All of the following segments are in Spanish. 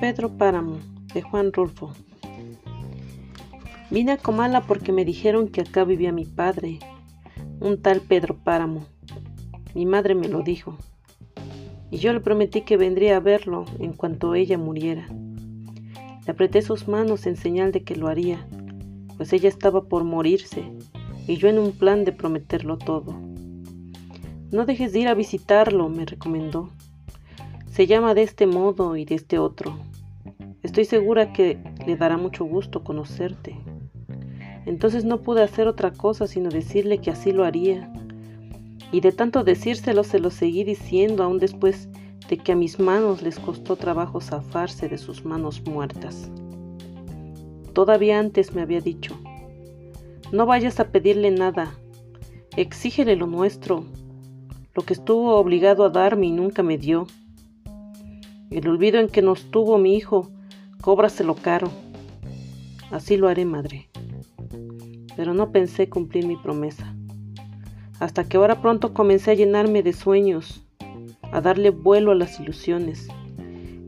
Pedro Páramo, de Juan Rulfo. Vine a Comala porque me dijeron que acá vivía mi padre, un tal Pedro Páramo. Mi madre me lo dijo, y yo le prometí que vendría a verlo en cuanto ella muriera. Le apreté sus manos en señal de que lo haría, pues ella estaba por morirse, y yo en un plan de prometerlo todo. No dejes de ir a visitarlo, me recomendó. Se llama de este modo y de este otro. Estoy segura que le dará mucho gusto conocerte. Entonces no pude hacer otra cosa sino decirle que así lo haría. Y de tanto decírselo se lo seguí diciendo aún después de que a mis manos les costó trabajo zafarse de sus manos muertas. Todavía antes me había dicho, no vayas a pedirle nada, exígele lo nuestro, lo que estuvo obligado a darme y nunca me dio. El olvido en que nos tuvo mi hijo Cóbraselo caro. Así lo haré, madre. Pero no pensé cumplir mi promesa. Hasta que ahora pronto comencé a llenarme de sueños, a darle vuelo a las ilusiones.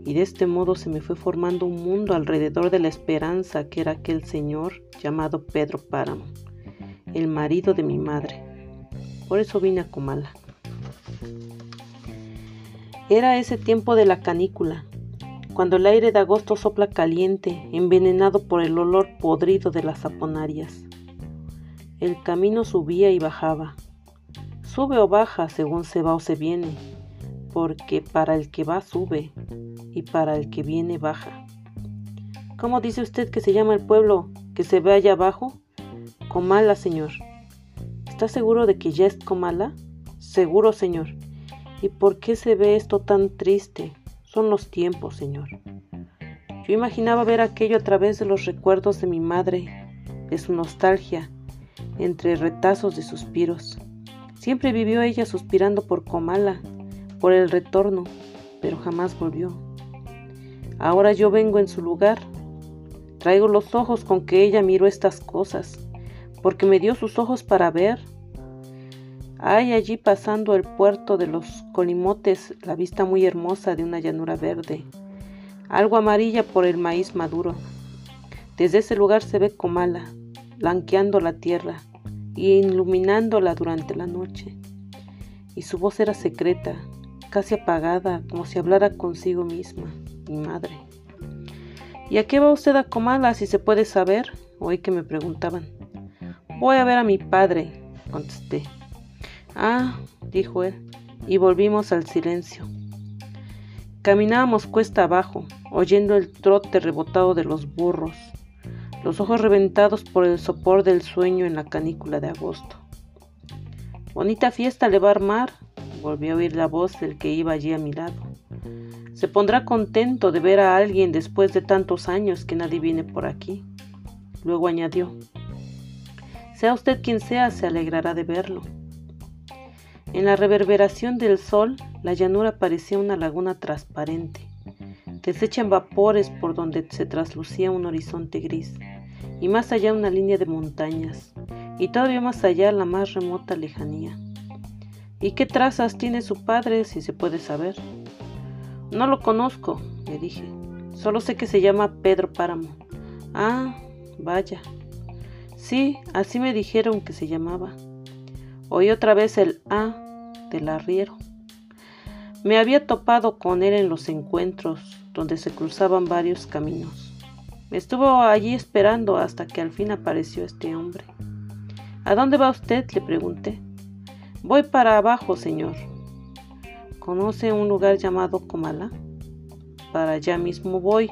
Y de este modo se me fue formando un mundo alrededor de la esperanza que era aquel señor llamado Pedro Páramo, el marido de mi madre. Por eso vine a Comala. Era ese tiempo de la canícula, cuando el aire de agosto sopla caliente, envenenado por el olor podrido de las saponarias. El camino subía y bajaba. Sube o baja según se va o se viene, porque para el que va sube y para el que viene baja. ¿Cómo dice usted que se llama el pueblo que se ve allá abajo? Comala, señor. ¿Está seguro de que ya es Comala? Seguro, señor. ¿Y por qué se ve esto tan triste? Son los tiempos, Señor. Yo imaginaba ver aquello a través de los recuerdos de mi madre, de su nostalgia, entre retazos de suspiros. Siempre vivió ella suspirando por Comala, por el retorno, pero jamás volvió. Ahora yo vengo en su lugar. Traigo los ojos con que ella miró estas cosas, porque me dio sus ojos para ver hay allí pasando el puerto de los colimotes la vista muy hermosa de una llanura verde, algo amarilla por el maíz maduro. Desde ese lugar se ve Comala, blanqueando la tierra y iluminándola durante la noche. Y su voz era secreta, casi apagada, como si hablara consigo misma, mi madre. ¿Y a qué va usted a Comala si se puede saber? Oí que me preguntaban. Voy a ver a mi padre, contesté. Ah, dijo él, y volvimos al silencio. Caminábamos cuesta abajo, oyendo el trote rebotado de los burros, los ojos reventados por el sopor del sueño en la canícula de agosto. Bonita fiesta le va a armar, volvió a oír la voz del que iba allí a mi lado. Se pondrá contento de ver a alguien después de tantos años que nadie viene por aquí. Luego añadió, sea usted quien sea, se alegrará de verlo. En la reverberación del sol, la llanura parecía una laguna transparente, deshecha en vapores por donde se traslucía un horizonte gris, y más allá una línea de montañas, y todavía más allá la más remota lejanía. ¿Y qué trazas tiene su padre, si se puede saber? No lo conozco, le dije. Solo sé que se llama Pedro Páramo. Ah, vaya. Sí, así me dijeron que se llamaba. Oí otra vez el A del arriero. Me había topado con él en los encuentros donde se cruzaban varios caminos. Estuvo allí esperando hasta que al fin apareció este hombre. ¿A dónde va usted? le pregunté. Voy para abajo, señor. ¿Conoce un lugar llamado Comala? Para allá mismo voy.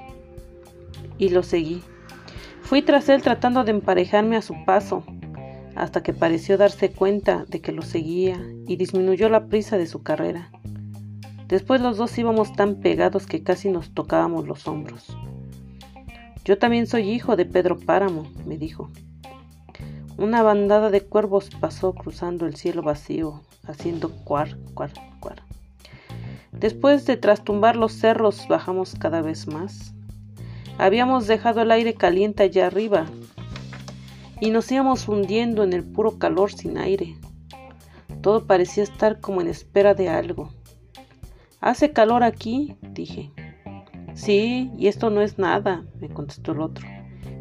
Y lo seguí. Fui tras él tratando de emparejarme a su paso, hasta que pareció darse cuenta de que lo seguía y disminuyó la prisa de su carrera. Después los dos íbamos tan pegados que casi nos tocábamos los hombros. Yo también soy hijo de Pedro Páramo, me dijo. Una bandada de cuervos pasó cruzando el cielo vacío, haciendo cuar, cuar, cuar. Después de trastumbar los cerros, bajamos cada vez más. Habíamos dejado el aire caliente allá arriba y nos íbamos hundiendo en el puro calor sin aire. Todo parecía estar como en espera de algo. Hace calor aquí, dije. Sí, y esto no es nada, me contestó el otro.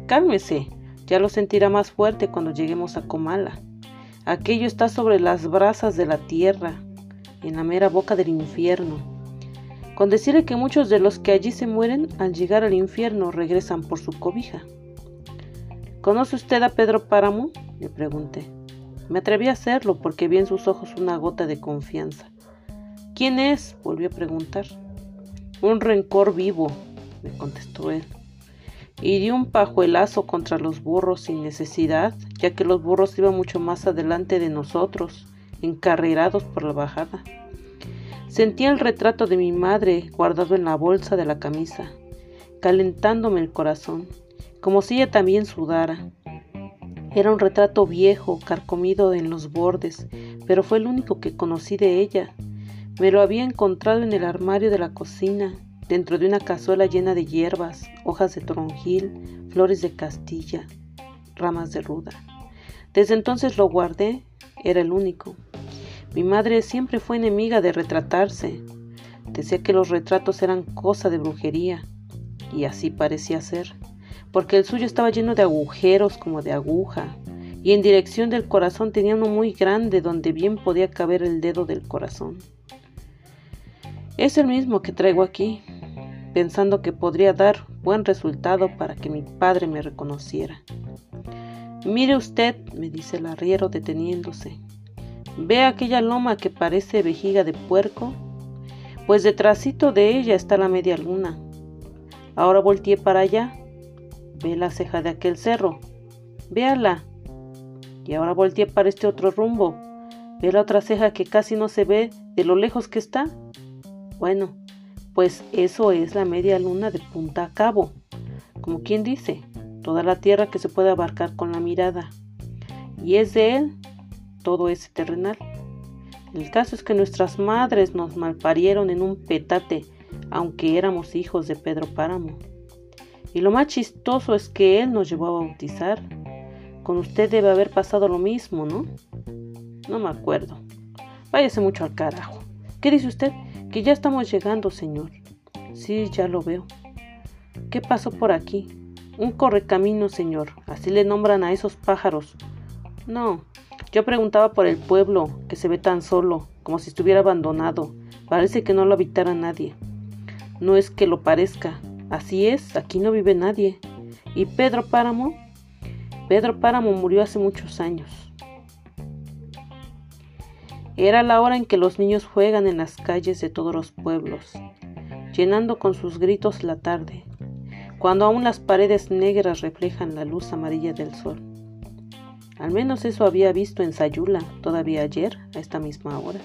Cálmese, ya lo sentirá más fuerte cuando lleguemos a Comala. Aquello está sobre las brasas de la tierra, en la mera boca del infierno. Con decirle que muchos de los que allí se mueren al llegar al infierno regresan por su cobija. ¿Conoce usted a Pedro Páramo? le pregunté. Me atreví a hacerlo porque vi en sus ojos una gota de confianza. ¿Quién es? volvió a preguntar. Un rencor vivo, me contestó él. Y dio un pajuelazo contra los burros sin necesidad, ya que los burros iban mucho más adelante de nosotros, encarrerados por la bajada. Sentía el retrato de mi madre guardado en la bolsa de la camisa, calentándome el corazón, como si ella también sudara. Era un retrato viejo, carcomido en los bordes, pero fue el único que conocí de ella. Me lo había encontrado en el armario de la cocina, dentro de una cazuela llena de hierbas, hojas de toronjil, flores de castilla, ramas de ruda. Desde entonces lo guardé, era el único. Mi madre siempre fue enemiga de retratarse. Decía que los retratos eran cosa de brujería, y así parecía ser porque el suyo estaba lleno de agujeros como de aguja, y en dirección del corazón tenía uno muy grande donde bien podía caber el dedo del corazón. Es el mismo que traigo aquí, pensando que podría dar buen resultado para que mi padre me reconociera. Mire usted, me dice el arriero deteniéndose. ¿Ve aquella loma que parece vejiga de puerco? Pues detrásito de ella está la media luna. Ahora volteé para allá Ve la ceja de aquel cerro. Véala. Y ahora volteé para este otro rumbo. Ve la otra ceja que casi no se ve de lo lejos que está. Bueno, pues eso es la media luna de punta a cabo. Como quien dice, toda la tierra que se puede abarcar con la mirada. Y es de él todo ese terrenal. El caso es que nuestras madres nos malparieron en un petate, aunque éramos hijos de Pedro Páramo. Y lo más chistoso es que él nos llevó a bautizar. Con usted debe haber pasado lo mismo, ¿no? No me acuerdo. Váyase mucho al carajo. ¿Qué dice usted? Que ya estamos llegando, señor. Sí, ya lo veo. ¿Qué pasó por aquí? Un correcamino, señor. Así le nombran a esos pájaros. No, yo preguntaba por el pueblo, que se ve tan solo, como si estuviera abandonado. Parece que no lo habitara nadie. No es que lo parezca, Así es, aquí no vive nadie. ¿Y Pedro Páramo? Pedro Páramo murió hace muchos años. Era la hora en que los niños juegan en las calles de todos los pueblos, llenando con sus gritos la tarde, cuando aún las paredes negras reflejan la luz amarilla del sol. Al menos eso había visto en Sayula todavía ayer, a esta misma hora,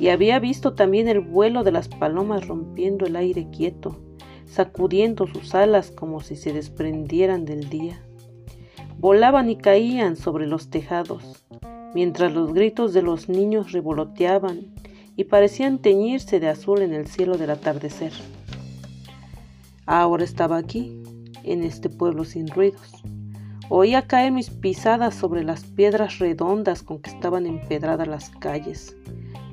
y había visto también el vuelo de las palomas rompiendo el aire quieto sacudiendo sus alas como si se desprendieran del día. Volaban y caían sobre los tejados, mientras los gritos de los niños revoloteaban y parecían teñirse de azul en el cielo del atardecer. Ahora estaba aquí, en este pueblo sin ruidos. Oía caer mis pisadas sobre las piedras redondas con que estaban empedradas las calles,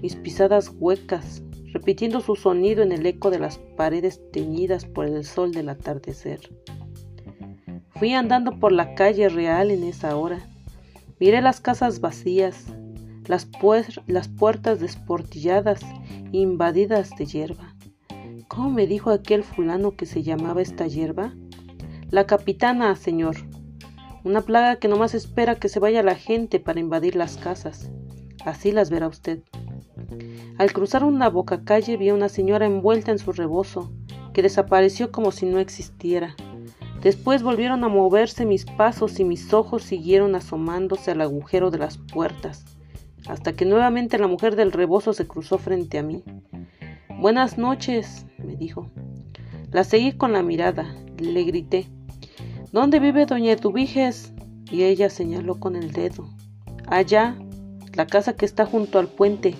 mis pisadas huecas, repitiendo su sonido en el eco de las paredes teñidas por el sol del atardecer. Fui andando por la calle real en esa hora. Miré las casas vacías, las, las puertas desportilladas invadidas de hierba. ¿Cómo me dijo aquel fulano que se llamaba esta hierba? La capitana, señor. Una plaga que nomás espera que se vaya la gente para invadir las casas. Así las verá usted. Al cruzar una boca calle vi a una señora envuelta en su rebozo, que desapareció como si no existiera. Después volvieron a moverse mis pasos y mis ojos siguieron asomándose al agujero de las puertas, hasta que nuevamente la mujer del rebozo se cruzó frente a mí. Buenas noches, me dijo. La seguí con la mirada, le grité. ¿Dónde vive doña Eduviges? Y ella señaló con el dedo. Allá, la casa que está junto al puente,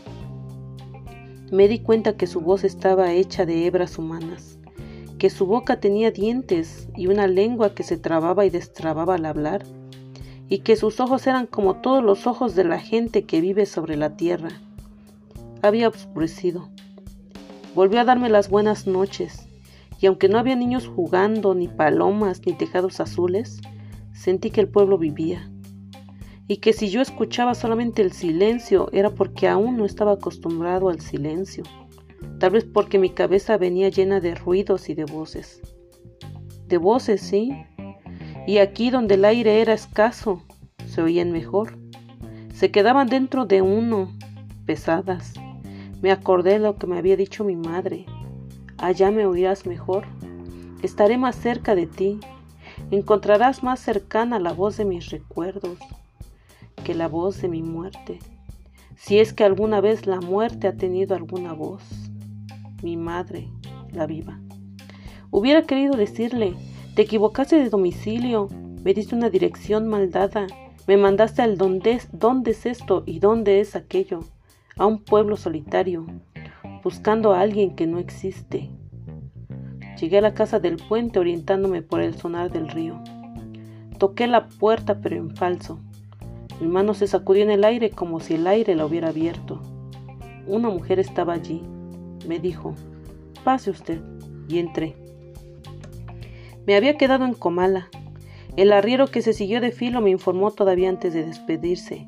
me di cuenta que su voz estaba hecha de hebras humanas, que su boca tenía dientes y una lengua que se trababa y destrababa al hablar, y que sus ojos eran como todos los ojos de la gente que vive sobre la tierra. Había oscurecido. Volvió a darme las buenas noches, y aunque no había niños jugando, ni palomas, ni tejados azules, sentí que el pueblo vivía, y que si yo escuchaba solamente el silencio era porque aún no estaba acostumbrado al silencio, tal vez porque mi cabeza venía llena de ruidos y de voces. De voces, sí, y aquí donde el aire era escaso, se oían mejor. Se quedaban dentro de uno, pesadas. Me acordé de lo que me había dicho mi madre. Allá me oirás mejor. Estaré más cerca de ti. Encontrarás más cercana la voz de mis recuerdos que la voz de mi muerte. Si es que alguna vez la muerte ha tenido alguna voz. Mi madre, la viva. Hubiera querido decirle, te equivocaste de domicilio, me diste una dirección mal dada, me mandaste al dónde, dónde es esto y dónde es aquello, a un pueblo solitario, buscando a alguien que no existe. Llegué a la casa del puente orientándome por el sonar del río. Toqué la puerta pero en falso. Mi mano se sacudió en el aire como si el aire la hubiera abierto. Una mujer estaba allí. Me dijo, pase usted. Y entré. Me había quedado en Comala, el arriero que se siguió de filo me informó todavía antes de despedirse.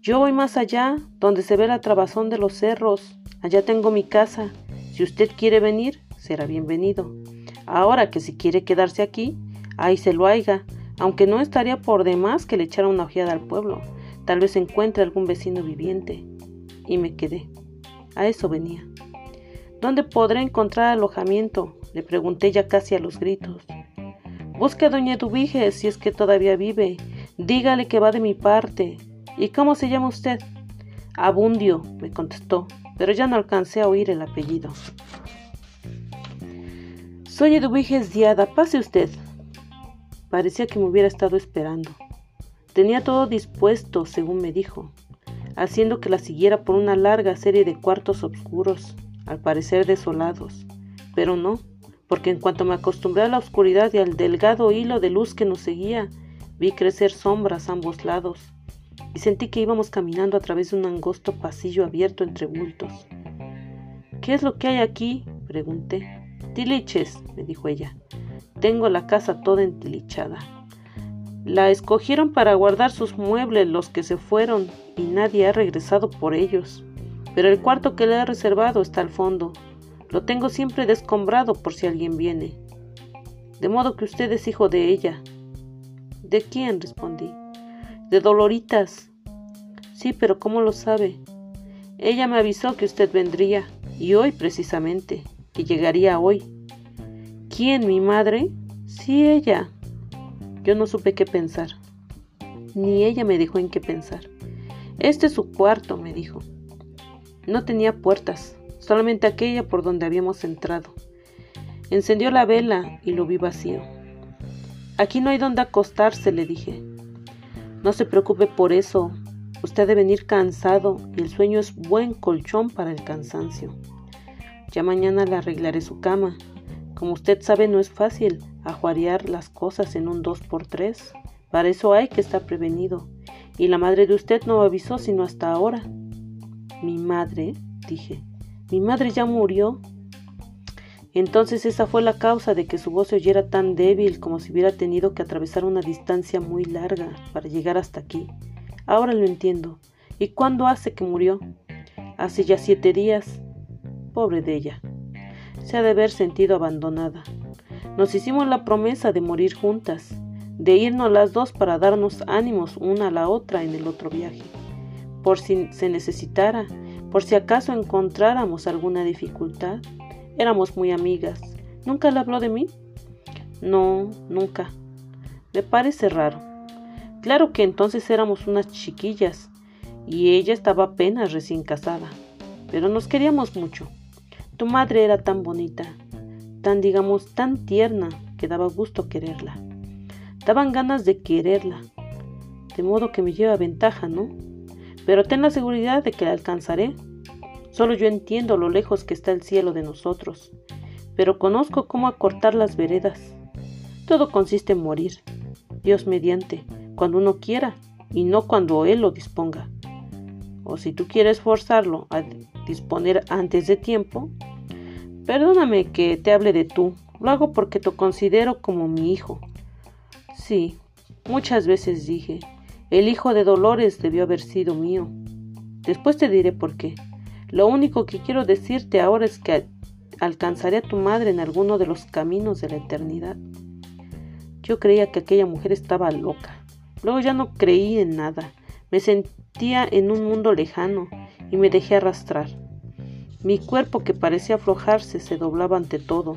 Yo voy más allá, donde se ve la trabazón de los cerros. Allá tengo mi casa. Si usted quiere venir, será bienvenido. Ahora que si quiere quedarse aquí, ahí se lo haiga, aunque no estaría por demás que le echara una ojeada al pueblo. Tal vez encuentre algún vecino viviente. Y me quedé. A eso venía. ¿Dónde podré encontrar alojamiento? Le pregunté ya casi a los gritos. Busque a doña Eduvige si es que todavía vive. Dígale que va de mi parte. ¿Y cómo se llama usted? Abundio, me contestó, pero ya no alcancé a oír el apellido. Soy Eduviges Diada, pase usted. Parecía que me hubiera estado esperando. Tenía todo dispuesto, según me dijo, haciendo que la siguiera por una larga serie de cuartos oscuros, al parecer desolados. Pero no, porque en cuanto me acostumbré a la oscuridad y al delgado hilo de luz que nos seguía, vi crecer sombras a ambos lados y sentí que íbamos caminando a través de un angosto pasillo abierto entre bultos. ¿Qué es lo que hay aquí? pregunté. Tiliches, me dijo ella. Tengo la casa toda entilichada. La escogieron para guardar sus muebles los que se fueron y nadie ha regresado por ellos. Pero el cuarto que le he reservado está al fondo, lo tengo siempre descombrado por si alguien viene. De modo que usted es hijo de ella. ¿De quién? respondí. De Doloritas. Sí, pero ¿cómo lo sabe? Ella me avisó que usted vendría, y hoy precisamente, llegaría hoy. ¿Quién, mi madre? Sí, ella. Yo no supe qué pensar. Ni ella me dijo en qué pensar. Este es su cuarto, me dijo. No tenía puertas, solamente aquella por donde habíamos entrado. Encendió la vela y lo vi vacío. Aquí no hay donde acostarse, le dije. No se preocupe por eso. Usted debe venir cansado y el sueño es buen colchón para el cansancio. Ya mañana le arreglaré su cama. Como usted sabe, no es fácil ajuarear las cosas en un dos por tres. Para eso hay que estar prevenido. Y la madre de usted no avisó sino hasta ahora. Mi madre, dije. Mi madre ya murió. Entonces esa fue la causa de que su voz se oyera tan débil como si hubiera tenido que atravesar una distancia muy larga para llegar hasta aquí. Ahora lo entiendo. ¿Y cuándo hace que murió? Hace ya siete días. Pobre de ella. Se ha de haber sentido abandonada. Nos hicimos la promesa de morir juntas, de irnos las dos para darnos ánimos una a la otra en el otro viaje. Por si se necesitara, por si acaso encontráramos alguna dificultad. Éramos muy amigas. ¿Nunca le habló de mí? No, nunca. Me parece raro. Claro que entonces éramos unas chiquillas y ella estaba apenas recién casada, pero nos queríamos mucho. Tu madre era tan bonita, tan digamos tan tierna que daba gusto quererla. Daban ganas de quererla, de modo que me lleva ventaja, ¿no? pero ten la seguridad de que la alcanzaré. Solo yo entiendo lo lejos que está el cielo de nosotros, pero conozco cómo acortar las veredas. Todo consiste en morir, Dios mediante, cuando uno quiera, y no cuando Él lo disponga. O si tú quieres forzarlo a disponer antes de tiempo, Perdóname que te hable de tú. Lo hago porque te considero como mi hijo. Sí, muchas veces dije, el hijo de Dolores debió haber sido mío. Después te diré por qué. Lo único que quiero decirte ahora es que alcanzaré a tu madre en alguno de los caminos de la eternidad. Yo creía que aquella mujer estaba loca. Luego ya no creí en nada. Me en un mundo lejano y me dejé arrastrar. Mi cuerpo, que parecía aflojarse, se doblaba ante todo.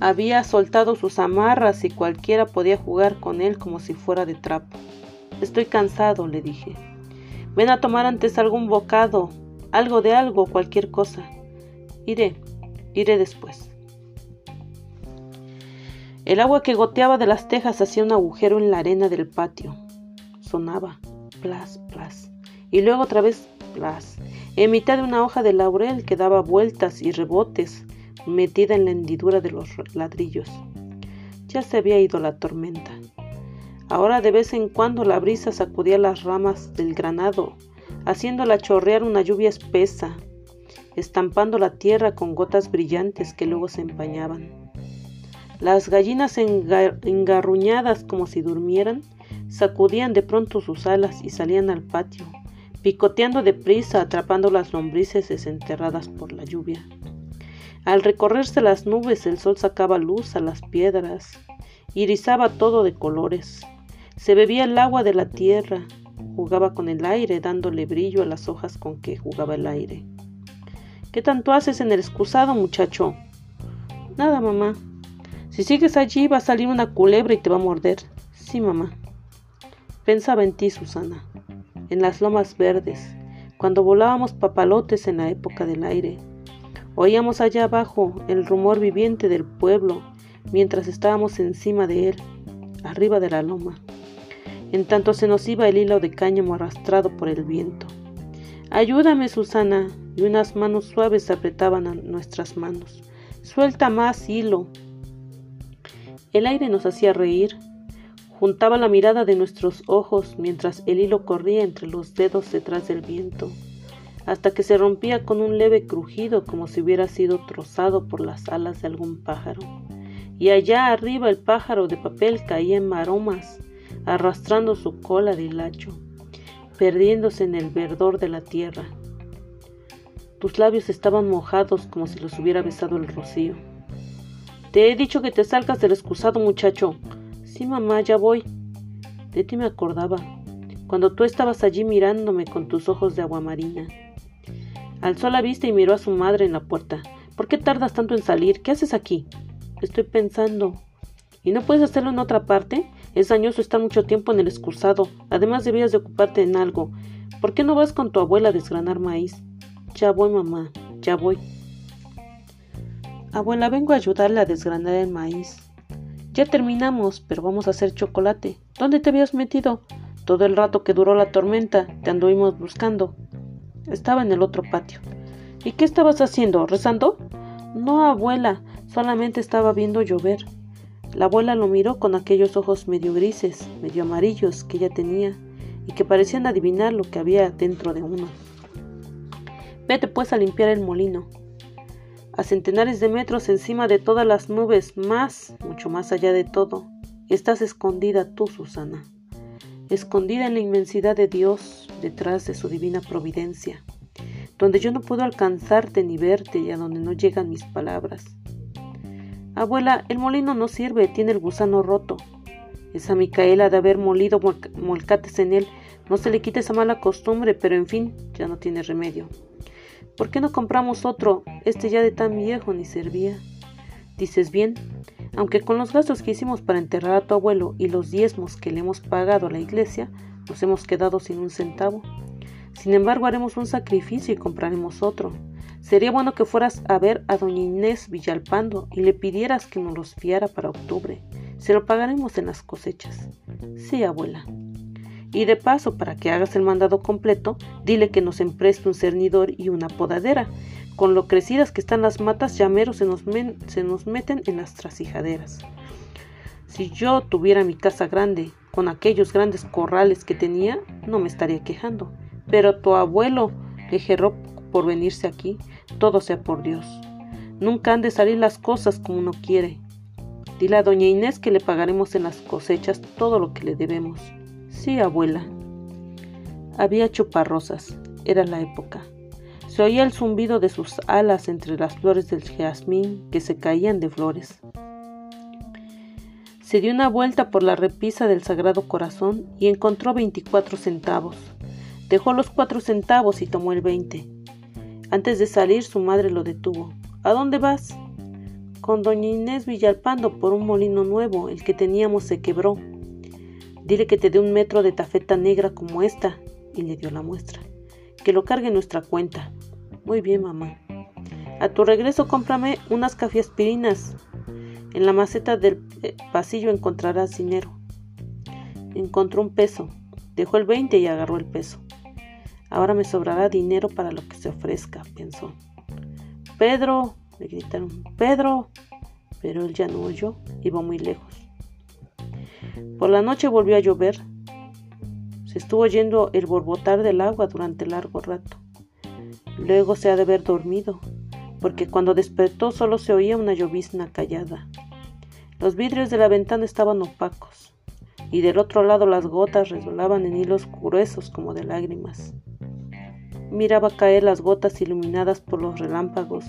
Había soltado sus amarras y cualquiera podía jugar con él como si fuera de trapo. Estoy cansado, le dije. Ven a tomar antes algún bocado, algo de algo, cualquier cosa. Iré, iré después. El agua que goteaba de las tejas hacía un agujero en la arena del patio. Sonaba, plas, plas, y luego otra vez, plas, en mitad de una hoja de laurel que daba vueltas y rebotes, metida en la hendidura de los ladrillos. Ya se había ido la tormenta. Ahora de vez en cuando la brisa sacudía las ramas del granado, haciéndola chorrear una lluvia espesa, estampando la tierra con gotas brillantes que luego se empañaban. Las gallinas engarruñadas como si durmieran, sacudían de pronto sus alas y salían al patio, picoteando deprisa, atrapando las lombrices desenterradas por la lluvia. Al recorrerse las nubes el sol sacaba luz a las piedras, irizaba todo de colores. Se bebía el agua de la tierra, jugaba con el aire, dándole brillo a las hojas con que jugaba el aire. ¿Qué tanto haces en el excusado, muchacho? Nada, mamá. Si sigues allí va a salir una culebra y te va a morder. Sí, mamá. Pensaba en ti, Susana en las lomas verdes, cuando volábamos papalotes en la época del aire. Oíamos allá abajo el rumor viviente del pueblo mientras estábamos encima de él, arriba de la loma. En tanto se nos iba el hilo de cáñamo arrastrado por el viento. Ayúdame, Susana, y unas manos suaves apretaban a nuestras manos. Suelta más hilo. El aire nos hacía reír, Juntaba la mirada de nuestros ojos mientras el hilo corría entre los dedos detrás del viento, hasta que se rompía con un leve crujido como si hubiera sido trozado por las alas de algún pájaro. Y allá arriba el pájaro de papel caía en maromas, arrastrando su cola de hilacho, perdiéndose en el verdor de la tierra. Tus labios estaban mojados como si los hubiera besado el rocío. Te he dicho que te salgas del excusado, muchacho. Sí, mamá, ya voy. De ti me acordaba, cuando tú estabas allí mirándome con tus ojos de agua marina. Alzó la vista y miró a su madre en la puerta. ¿Por qué tardas tanto en salir? ¿Qué haces aquí? Estoy pensando. ¿Y no puedes hacerlo en otra parte? Es dañoso estar mucho tiempo en el excursado. Además debías de ocuparte en algo. ¿Por qué no vas con tu abuela a desgranar maíz? Ya voy, mamá, ya voy. Abuela, vengo a ayudarle a desgranar el maíz. Ya terminamos, pero vamos a hacer chocolate. ¿Dónde te habías metido? Todo el rato que duró la tormenta, te anduvimos buscando. Estaba en el otro patio. ¿Y qué estabas haciendo? ¿Rezando? No, abuela, solamente estaba viendo llover. La abuela lo miró con aquellos ojos medio grises, medio amarillos que ella tenía y que parecían adivinar lo que había dentro de uno. Vete pues a limpiar el molino a centenares de metros encima de todas las nubes, más, mucho más allá de todo, estás escondida tú, Susana, escondida en la inmensidad de Dios, detrás de su divina providencia, donde yo no puedo alcanzarte ni verte y a donde no llegan mis palabras. Abuela, el molino no sirve, tiene el gusano roto. Esa Micaela de haber molido molcates en él, no se le quita esa mala costumbre, pero en fin, ya no tiene remedio. ¿Por qué no compramos otro? Este ya de tan viejo ni servía. Dices bien, aunque con los gastos que hicimos para enterrar a tu abuelo y los diezmos que le hemos pagado a la iglesia, nos hemos quedado sin un centavo. Sin embargo, haremos un sacrificio y compraremos otro. Sería bueno que fueras a ver a doña Inés Villalpando y le pidieras que nos los fiara para octubre. Se lo pagaremos en las cosechas. Sí, abuela. Y de paso, para que hagas el mandado completo, dile que nos empreste un cernidor y una podadera. Con lo crecidas que están las matas, llameros se nos, se nos meten en las trasijaderas. Si yo tuviera mi casa grande, con aquellos grandes corrales que tenía, no me estaría quejando. Pero tu abuelo le gerró por venirse aquí, todo sea por Dios. Nunca han de salir las cosas como uno quiere. Dile a doña Inés que le pagaremos en las cosechas todo lo que le debemos. Sí, abuela. Había chuparrosas. Era la época. Se oía el zumbido de sus alas entre las flores del jazmín que se caían de flores. Se dio una vuelta por la repisa del Sagrado Corazón y encontró 24 centavos. Dejó los cuatro centavos y tomó el veinte. Antes de salir, su madre lo detuvo. ¿A dónde vas? Con doña Inés Villalpando por un molino nuevo, el que teníamos se quebró. Dile que te dé un metro de tafeta negra como esta, y le dio la muestra. Que lo cargue en nuestra cuenta. Muy bien, mamá. A tu regreso cómprame unas cafiaspirinas. En la maceta del pasillo encontrarás dinero. Encontró un peso. Dejó el veinte y agarró el peso. Ahora me sobrará dinero para lo que se ofrezca, pensó. Pedro, le gritaron, Pedro. Pero él ya no oyó, iba muy lejos. Por la noche volvió a llover. Se estuvo oyendo el borbotar del agua durante largo rato. Luego se ha de haber dormido, porque cuando despertó solo se oía una llovizna callada. Los vidrios de la ventana estaban opacos, y del otro lado las gotas resbalaban en hilos gruesos como de lágrimas. Miraba caer las gotas iluminadas por los relámpagos,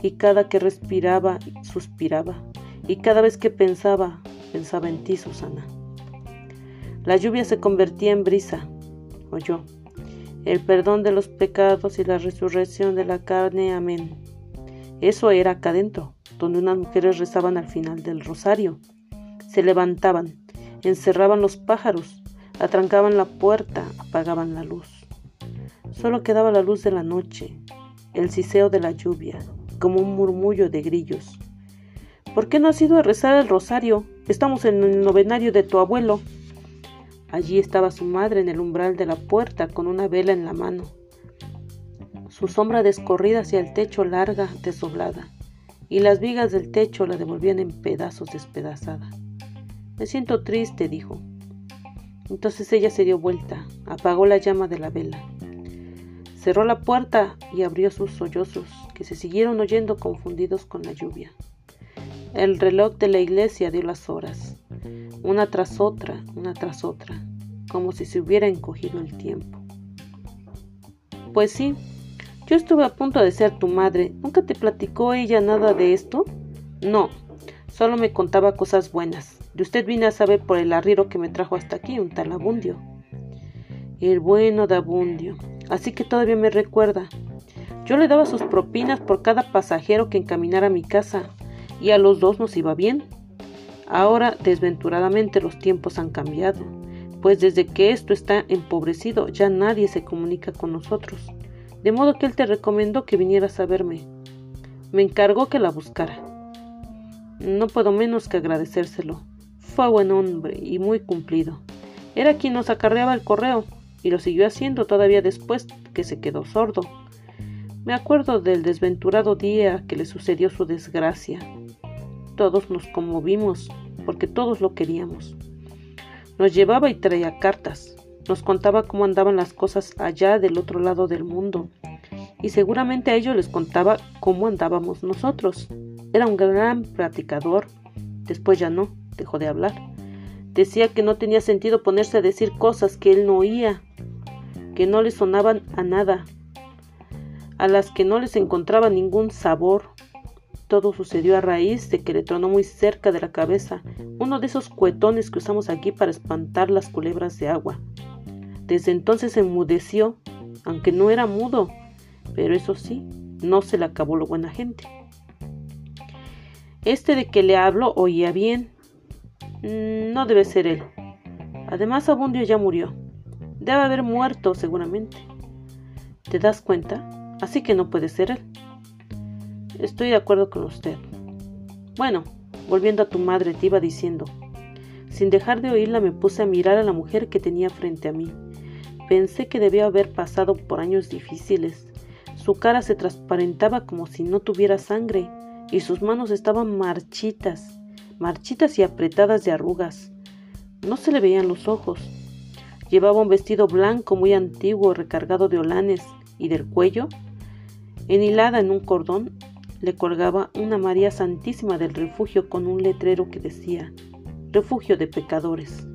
y cada que respiraba, suspiraba, y cada vez que pensaba, pensaba en ti, Susana. La lluvia se convertía en brisa, oyó. El perdón de los pecados y la resurrección de la carne, amén. Eso era acá adentro donde unas mujeres rezaban al final del rosario. Se levantaban, encerraban los pájaros, atrancaban la puerta, apagaban la luz. Solo quedaba la luz de la noche, el siseo de la lluvia, como un murmullo de grillos. ¿Por qué no has ido a rezar el rosario? Estamos en el novenario de tu abuelo. Allí estaba su madre en el umbral de la puerta con una vela en la mano. Su sombra descorrida hacia el techo larga, desoblada y las vigas del techo la devolvían en pedazos despedazada. Me siento triste, dijo. Entonces ella se dio vuelta, apagó la llama de la vela, cerró la puerta y abrió sus sollozos, que se siguieron oyendo confundidos con la lluvia. El reloj de la iglesia dio las horas, una tras otra, una tras otra, como si se hubiera encogido el tiempo. Pues sí, yo estuve a punto de ser tu madre. ¿Nunca te platicó ella nada de esto? No, solo me contaba cosas buenas. De usted vine a saber por el arriero que me trajo hasta aquí, un tal Abundio. El bueno de Abundio. Así que todavía me recuerda. Yo le daba sus propinas por cada pasajero que encaminara a mi casa, y a los dos nos iba bien. Ahora, desventuradamente, los tiempos han cambiado, pues desde que esto está empobrecido ya nadie se comunica con nosotros de modo que él te recomendó que vinieras a verme. Me encargó que la buscara. No puedo menos que agradecérselo. Fue buen hombre y muy cumplido. Era quien nos acarreaba el correo, y lo siguió haciendo todavía después que se quedó sordo. Me acuerdo del desventurado día que le sucedió su desgracia. Todos nos conmovimos, porque todos lo queríamos. Nos llevaba y traía cartas. Nos contaba cómo andaban las cosas allá del otro lado del mundo. Y seguramente a ellos les contaba cómo andábamos nosotros. Era un gran platicador. Después ya no, dejó de hablar. Decía que no tenía sentido ponerse a decir cosas que él no oía, que no le sonaban a nada, a las que no les encontraba ningún sabor. Todo sucedió a raíz de que le tronó muy cerca de la cabeza uno de esos cuetones que usamos aquí para espantar las culebras de agua. Desde entonces enmudeció, aunque no era mudo, pero eso sí, no se le acabó lo buena gente. Este de que le hablo oía bien. Mm, no debe ser él. Además, Abundio ya murió. Debe haber muerto, seguramente. ¿Te das cuenta? Así que no puede ser él. Estoy de acuerdo con usted. Bueno, volviendo a tu madre, te iba diciendo. Sin dejar de oírla, me puse a mirar a la mujer que tenía frente a mí. Pensé que debía haber pasado por años difíciles. Su cara se transparentaba como si no tuviera sangre y sus manos estaban marchitas, marchitas y apretadas de arrugas. No se le veían los ojos. Llevaba un vestido blanco muy antiguo recargado de olanes y del cuello, enhilada en un cordón, le colgaba una María Santísima del refugio con un letrero que decía, refugio de pecadores.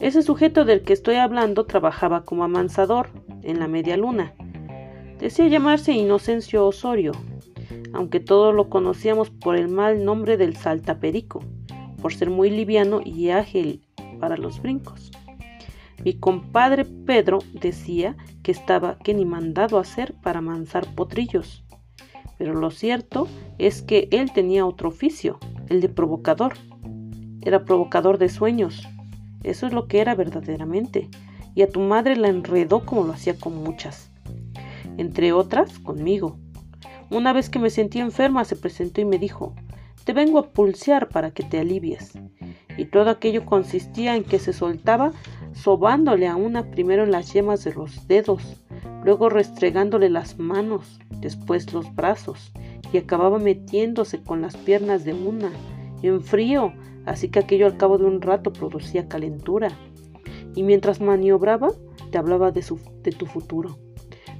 Ese sujeto del que estoy hablando trabajaba como amansador en la media luna. Decía llamarse Inocencio Osorio, aunque todos lo conocíamos por el mal nombre del saltaperico, por ser muy liviano y ágil para los brincos. Mi compadre Pedro decía que estaba que ni mandado a hacer para amansar potrillos. Pero lo cierto es que él tenía otro oficio, el de provocador. Era provocador de sueños. Eso es lo que era verdaderamente. Y a tu madre la enredó como lo hacía con muchas. Entre otras, conmigo. Una vez que me sentí enferma, se presentó y me dijo, te vengo a pulsear para que te alivies. Y todo aquello consistía en que se soltaba sobándole a una primero en las yemas de los dedos, luego restregándole las manos, después los brazos, y acababa metiéndose con las piernas de una, en frío, así que aquello al cabo de un rato producía calentura. Y mientras maniobraba, te hablaba de, su, de tu futuro.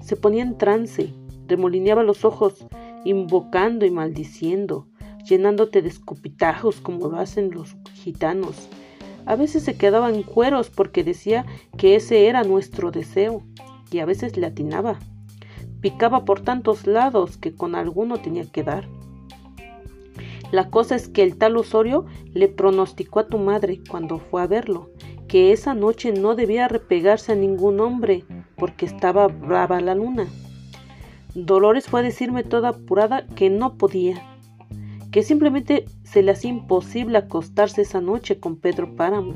Se ponía en trance, remolineaba los ojos, invocando y maldiciendo, llenándote de escopitajos como lo hacen los gitanos. A veces se quedaba en cueros porque decía que ese era nuestro deseo, y a veces le atinaba. Picaba por tantos lados que con alguno tenía que dar. La cosa es que el tal Osorio le pronosticó a tu madre cuando fue a verlo que esa noche no debía repegarse a ningún hombre porque estaba brava la luna. Dolores fue a decirme toda apurada que no podía, que simplemente se le hacía imposible acostarse esa noche con Pedro Páramo.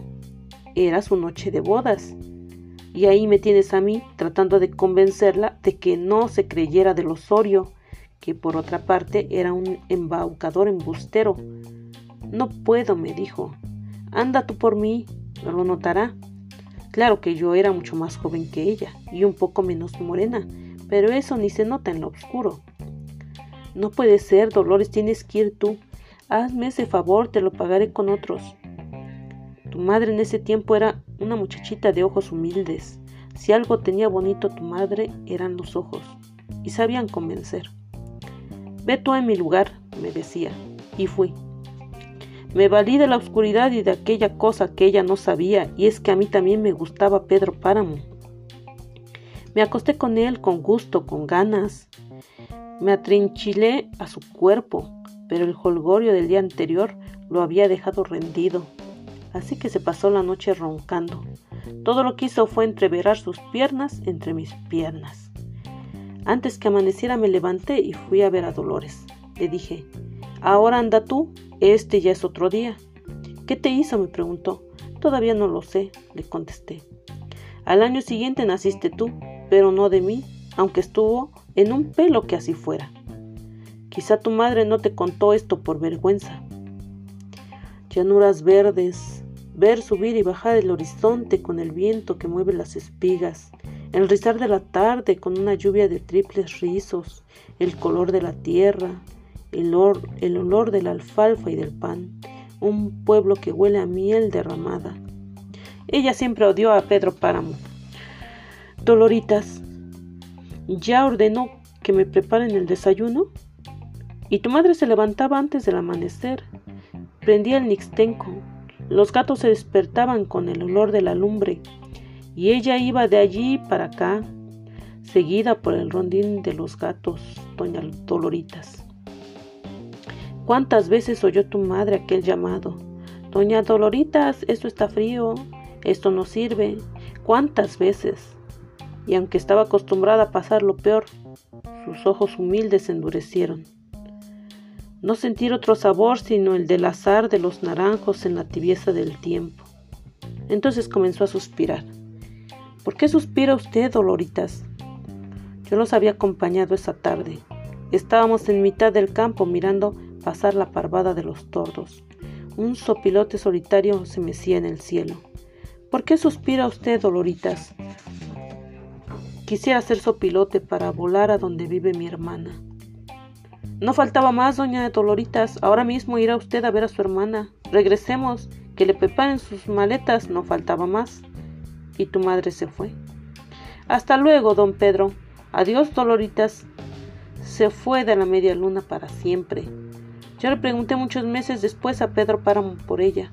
Era su noche de bodas. Y ahí me tienes a mí tratando de convencerla de que no se creyera del Osorio, que por otra parte era un embaucador embustero. No puedo, me dijo. Anda tú por mí, no lo notará. Claro que yo era mucho más joven que ella y un poco menos morena, pero eso ni se nota en lo oscuro. No puede ser, Dolores, tienes que ir tú. Hazme ese favor, te lo pagaré con otros. Tu madre en ese tiempo era una muchachita de ojos humildes. Si algo tenía bonito tu madre eran los ojos, y sabían convencer. Ve tú en mi lugar, me decía, y fui. Me valí de la oscuridad y de aquella cosa que ella no sabía, y es que a mí también me gustaba Pedro Páramo. Me acosté con él con gusto, con ganas. Me atrinchilé a su cuerpo, pero el holgorio del día anterior lo había dejado rendido. Así que se pasó la noche roncando. Todo lo que hizo fue entreverar sus piernas entre mis piernas. Antes que amaneciera me levanté y fui a ver a Dolores. Le dije, ahora anda tú, este ya es otro día. ¿Qué te hizo? me preguntó. Todavía no lo sé, le contesté. Al año siguiente naciste tú, pero no de mí, aunque estuvo en un pelo que así fuera. Quizá tu madre no te contó esto por vergüenza. Llanuras verdes, ver subir y bajar el horizonte con el viento que mueve las espigas, el rizar de la tarde con una lluvia de triples rizos, el color de la tierra, el, el olor de la alfalfa y del pan, un pueblo que huele a miel derramada. Ella siempre odió a Pedro Páramo. Doloritas, ¿ya ordenó que me preparen el desayuno? Y tu madre se levantaba antes del amanecer, prendía el nixtenco, los gatos se despertaban con el olor de la lumbre, y ella iba de allí para acá, seguida por el rondín de los gatos, doña Doloritas. ¿Cuántas veces oyó tu madre aquel llamado? Doña Doloritas, esto está frío, esto no sirve. ¿Cuántas veces? Y aunque estaba acostumbrada a pasar lo peor, sus ojos humildes se endurecieron. No sentir otro sabor sino el del azar de los naranjos en la tibieza del tiempo. Entonces comenzó a suspirar. ¿Por qué suspira usted, Doloritas? Yo los había acompañado esa tarde. Estábamos en mitad del campo mirando pasar la parvada de los tordos. Un sopilote solitario se mecía en el cielo. ¿Por qué suspira usted, Doloritas? Quisiera ser sopilote para volar a donde vive mi hermana. No faltaba más, doña Doloritas. Ahora mismo irá usted a ver a su hermana. Regresemos, que le preparen sus maletas. No faltaba más y tu madre se fue. Hasta luego, don Pedro. Adiós, Doloritas. se fue de la media luna para siempre. Yo le pregunté muchos meses después a Pedro Páramo por ella.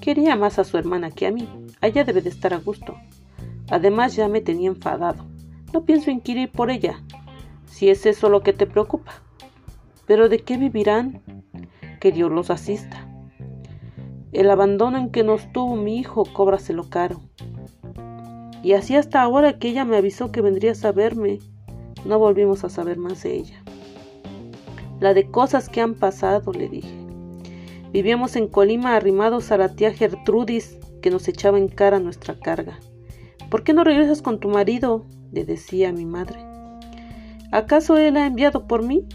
Quería más a su hermana que a mí. Allá debe de estar a gusto. Además ya me tenía enfadado. No pienso inquirir por ella, si es eso lo que te preocupa. Pero ¿de qué vivirán? Que Dios los asista. El abandono en que nos tuvo mi hijo, cóbraselo caro. Y así hasta ahora que ella me avisó que vendrías a verme, no volvimos a saber más de ella. La de cosas que han pasado, le dije. Vivíamos en Colima arrimados a la tía Gertrudis que nos echaba en cara nuestra carga. ¿Por qué no regresas con tu marido? le decía mi madre. ¿Acaso él ha enviado por mí?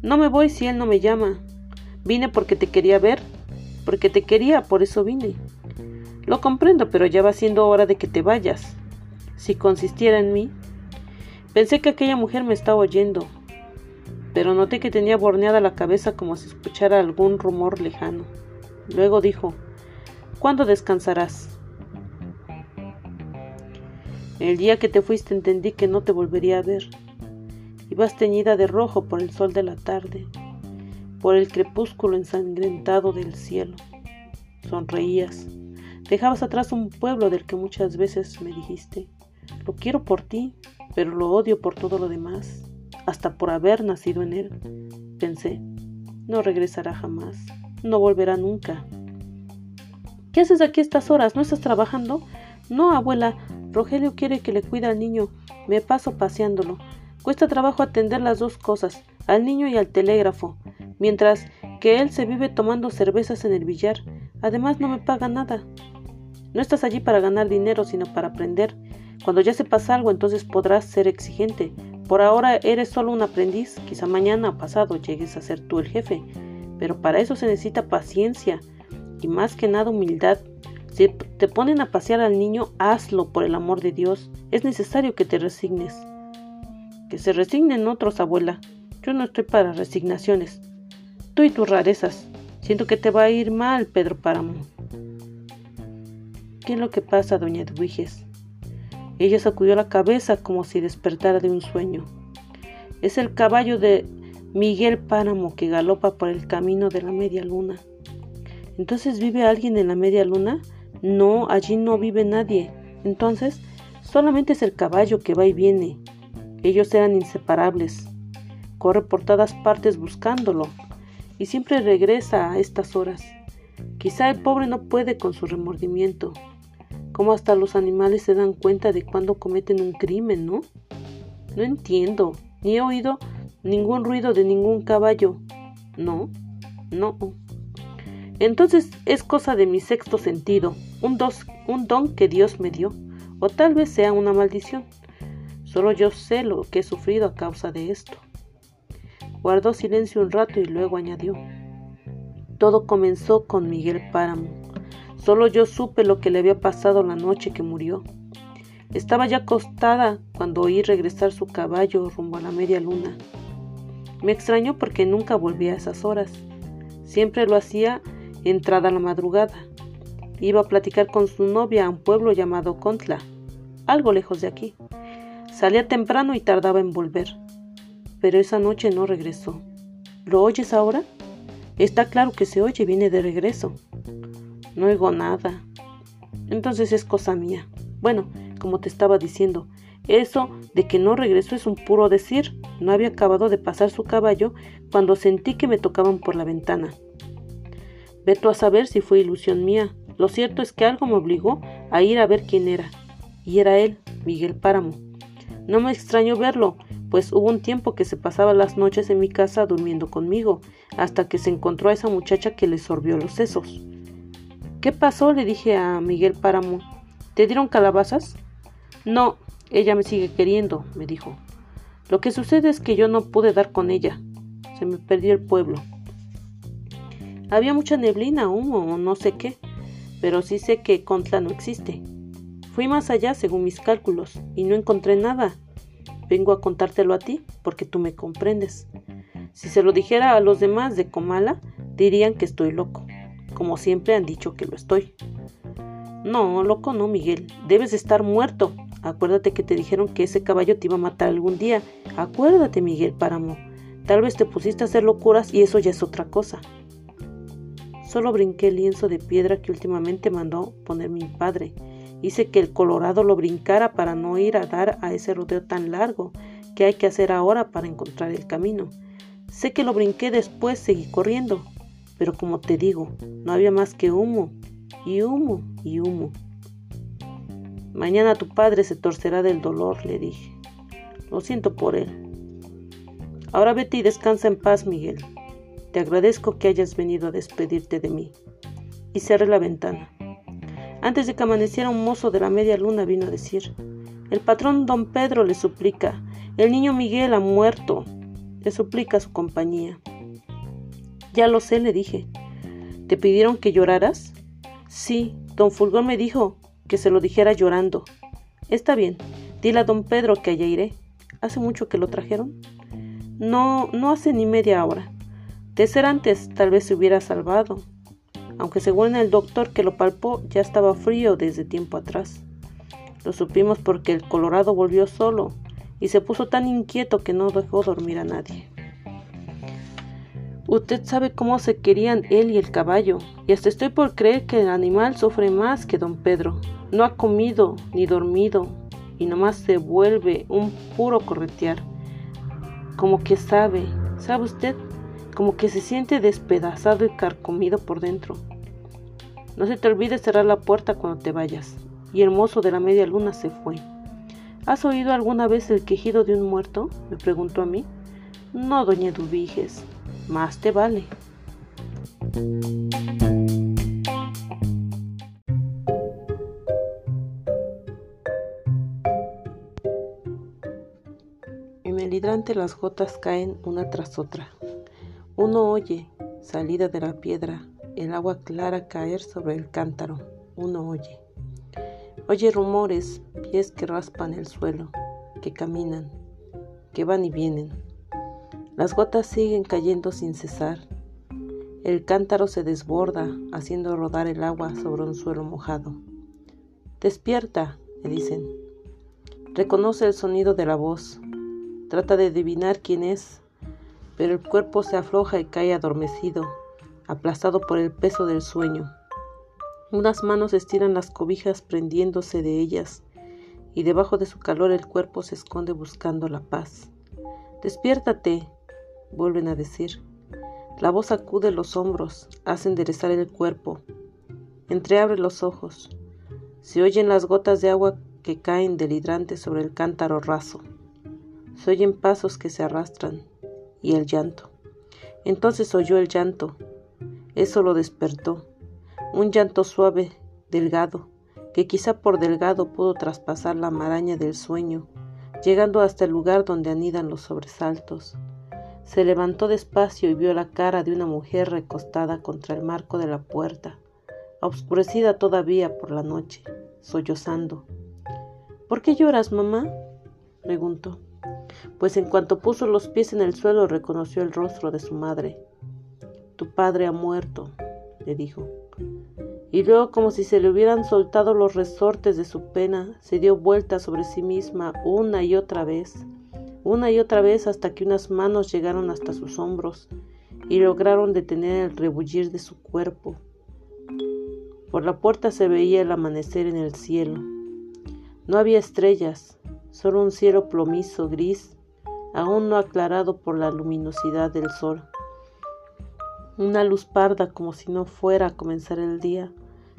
No me voy si él no me llama. Vine porque te quería ver, porque te quería, por eso vine. Lo comprendo, pero ya va siendo hora de que te vayas. Si consistiera en mí. Pensé que aquella mujer me estaba oyendo, pero noté que tenía borneada la cabeza como si escuchara algún rumor lejano. Luego dijo, ¿Cuándo descansarás? El día que te fuiste entendí que no te volvería a ver. Ibas teñida de rojo por el sol de la tarde, por el crepúsculo ensangrentado del cielo. Sonreías. Dejabas atrás un pueblo del que muchas veces me dijiste, lo quiero por ti, pero lo odio por todo lo demás hasta por haber nacido en él. Pensé, no regresará jamás, no volverá nunca. ¿Qué haces aquí a estas horas? ¿No estás trabajando? No, abuela, Rogelio quiere que le cuide al niño. Me paso paseándolo. Cuesta trabajo atender las dos cosas, al niño y al telégrafo, mientras que él se vive tomando cervezas en el billar. Además no me paga nada. No estás allí para ganar dinero, sino para aprender. Cuando ya sepas algo, entonces podrás ser exigente, por ahora eres solo un aprendiz, quizá mañana o pasado llegues a ser tú el jefe, pero para eso se necesita paciencia y más que nada humildad. Si te ponen a pasear al niño, hazlo por el amor de Dios. Es necesario que te resignes. Que se resignen otros, abuela. Yo no estoy para resignaciones. Tú y tus rarezas. Siento que te va a ir mal, Pedro Páramo. ¿Qué es lo que pasa, doña Edwiges? Ella sacudió la cabeza como si despertara de un sueño. Es el caballo de Miguel Páramo que galopa por el camino de la media luna. ¿Entonces vive alguien en la media luna? No, allí no vive nadie. Entonces, solamente es el caballo que va y viene. Ellos eran inseparables. Corre por todas partes buscándolo y siempre regresa a estas horas. Quizá el pobre no puede con su remordimiento como hasta los animales se dan cuenta de cuando cometen un crimen, ¿no? No entiendo, ni he oído ningún ruido de ningún caballo. No, no. Entonces es cosa de mi sexto sentido, un, dos, un don que Dios me dio, o tal vez sea una maldición. Solo yo sé lo que he sufrido a causa de esto. Guardó silencio un rato y luego añadió. Todo comenzó con Miguel Páramo. Solo yo supe lo que le había pasado la noche que murió. Estaba ya acostada cuando oí regresar su caballo rumbo a la media luna. Me extrañó porque nunca volvía a esas horas. Siempre lo hacía entrada la madrugada. Iba a platicar con su novia a un pueblo llamado Contla, algo lejos de aquí. Salía temprano y tardaba en volver. Pero esa noche no regresó. ¿Lo oyes ahora? Está claro que se oye, viene de regreso. No oigo nada. Entonces es cosa mía. Bueno, como te estaba diciendo, eso de que no regresó es un puro decir. No había acabado de pasar su caballo cuando sentí que me tocaban por la ventana. Veto a saber si fue ilusión mía. Lo cierto es que algo me obligó a ir a ver quién era. Y era él, Miguel Páramo. No me extrañó verlo, pues hubo un tiempo que se pasaba las noches en mi casa durmiendo conmigo, hasta que se encontró a esa muchacha que le sorbió los sesos. ¿Qué pasó? le dije a Miguel Páramo. ¿Te dieron calabazas? No, ella me sigue queriendo, me dijo. Lo que sucede es que yo no pude dar con ella. Se me perdió el pueblo. Había mucha neblina, humo o no sé qué, pero sí sé que Contla no existe. Fui más allá según mis cálculos y no encontré nada. Vengo a contártelo a ti porque tú me comprendes. Si se lo dijera a los demás de Comala, dirían que estoy loco como siempre han dicho que lo estoy. No, loco no, Miguel, debes estar muerto. Acuérdate que te dijeron que ese caballo te iba a matar algún día. Acuérdate, Miguel Páramo. Tal vez te pusiste a hacer locuras y eso ya es otra cosa. Solo brinqué el lienzo de piedra que últimamente mandó poner mi padre. Hice que el Colorado lo brincara para no ir a dar a ese rodeo tan largo que hay que hacer ahora para encontrar el camino. Sé que lo brinqué después, seguí corriendo, pero como te digo, no había más que humo, y humo, y humo. Mañana tu padre se torcerá del dolor, le dije. Lo siento por él. Ahora vete y descansa en paz, Miguel. Te agradezco que hayas venido a despedirte de mí. Y cerré la ventana. Antes de que amaneciera un mozo de la media luna vino a decir, el patrón don Pedro le suplica, el niño Miguel ha muerto, le suplica su compañía. Ya lo sé, le dije. ¿Te pidieron que lloraras? Sí, don Fulgor me dijo que se lo dijera llorando. Está bien, dile a don Pedro que allá iré. ¿Hace mucho que lo trajeron? No, no hace ni media hora. De ser antes, tal vez se hubiera salvado, aunque según el doctor que lo palpó, ya estaba frío desde tiempo atrás. Lo supimos porque el Colorado volvió solo y se puso tan inquieto que no dejó dormir a nadie. Usted sabe cómo se querían él y el caballo, y hasta estoy por creer que el animal sufre más que don Pedro. No ha comido ni dormido, y nomás se vuelve un puro corretear. Como que sabe, ¿sabe usted? Como que se siente despedazado y carcomido por dentro. No se te olvide cerrar la puerta cuando te vayas. Y el mozo de la media luna se fue. ¿Has oído alguna vez el quejido de un muerto? me preguntó a mí. No, doña Dubiges, más te vale. En el hidrante las gotas caen una tras otra. Uno oye, salida de la piedra, el agua clara caer sobre el cántaro. Uno oye. Oye rumores, pies que raspan el suelo, que caminan, que van y vienen. Las gotas siguen cayendo sin cesar. El cántaro se desborda, haciendo rodar el agua sobre un suelo mojado. Despierta, me dicen. Reconoce el sonido de la voz. Trata de adivinar quién es, pero el cuerpo se afloja y cae adormecido, aplastado por el peso del sueño. Unas manos estiran las cobijas prendiéndose de ellas, y debajo de su calor el cuerpo se esconde buscando la paz. Despiértate, vuelven a decir. La voz sacude los hombros, hace enderezar el cuerpo. Entreabre los ojos. Se oyen las gotas de agua que caen del hidrante sobre el cántaro raso. Se oyen pasos que se arrastran y el llanto. Entonces oyó el llanto. Eso lo despertó un llanto suave, delgado, que quizá por delgado pudo traspasar la maraña del sueño, llegando hasta el lugar donde anidan los sobresaltos. Se levantó despacio y vio la cara de una mujer recostada contra el marco de la puerta, obscurecida todavía por la noche, sollozando. ¿Por qué lloras, mamá? preguntó, pues en cuanto puso los pies en el suelo reconoció el rostro de su madre. Tu padre ha muerto, le dijo y luego como si se le hubieran soltado los resortes de su pena, se dio vuelta sobre sí misma una y otra vez, una y otra vez hasta que unas manos llegaron hasta sus hombros y lograron detener el rebullir de su cuerpo. Por la puerta se veía el amanecer en el cielo. No había estrellas, solo un cielo plomizo gris, aún no aclarado por la luminosidad del sol. Una luz parda como si no fuera a comenzar el día,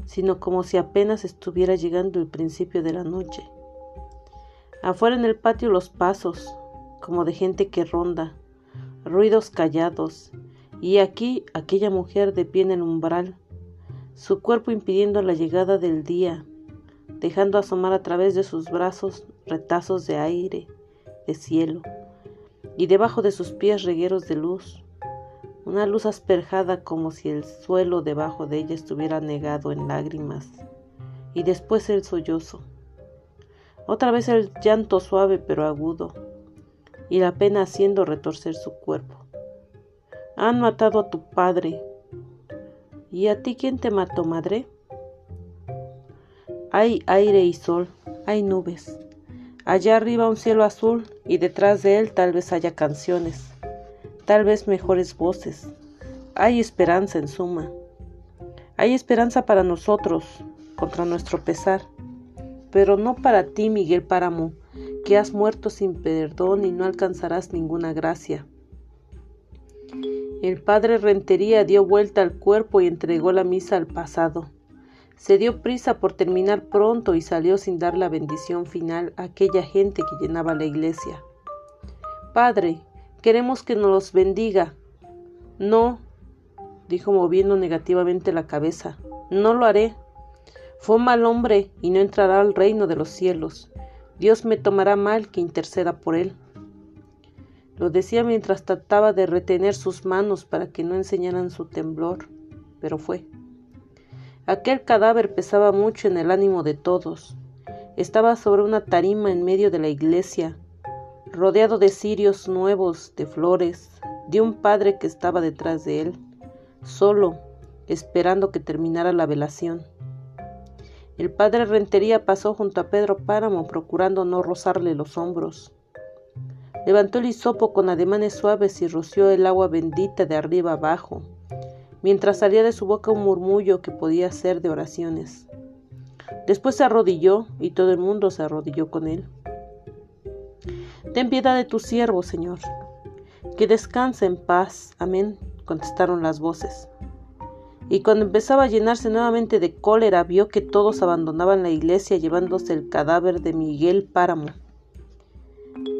sino como si apenas estuviera llegando el principio de la noche. Afuera en el patio los pasos, como de gente que ronda, ruidos callados, y aquí aquella mujer de pie en el umbral, su cuerpo impidiendo la llegada del día, dejando asomar a través de sus brazos retazos de aire, de cielo, y debajo de sus pies regueros de luz, una luz asperjada como si el suelo debajo de ella estuviera negado en lágrimas, y después el sollozo. Otra vez el llanto suave pero agudo, y la pena haciendo retorcer su cuerpo. Han matado a tu padre. ¿Y a ti quién te mató, madre? Hay aire y sol, hay nubes, Allá arriba un cielo azul y detrás de él tal vez haya canciones, tal vez mejores voces. Hay esperanza en suma. Hay esperanza para nosotros, contra nuestro pesar, pero no para ti, Miguel Páramo, que has muerto sin perdón y no alcanzarás ninguna gracia. El padre Rentería dio vuelta al cuerpo y entregó la misa al pasado. Se dio prisa por terminar pronto y salió sin dar la bendición final a aquella gente que llenaba la iglesia. Padre, queremos que nos los bendiga. No, dijo moviendo negativamente la cabeza, no lo haré. Fue mal hombre y no entrará al reino de los cielos. Dios me tomará mal que interceda por él. Lo decía mientras trataba de retener sus manos para que no enseñaran su temblor, pero fue. Aquel cadáver pesaba mucho en el ánimo de todos. Estaba sobre una tarima en medio de la iglesia, rodeado de cirios nuevos, de flores, de un padre que estaba detrás de él, solo, esperando que terminara la velación. El padre Rentería pasó junto a Pedro Páramo, procurando no rozarle los hombros. Levantó el hisopo con ademanes suaves y roció el agua bendita de arriba abajo, mientras salía de su boca un murmullo que podía ser de oraciones. Después se arrodilló y todo el mundo se arrodilló con él. Ten piedad de tu siervo, Señor. Que descanse en paz. Amén, contestaron las voces. Y cuando empezaba a llenarse nuevamente de cólera, vio que todos abandonaban la iglesia llevándose el cadáver de Miguel Páramo.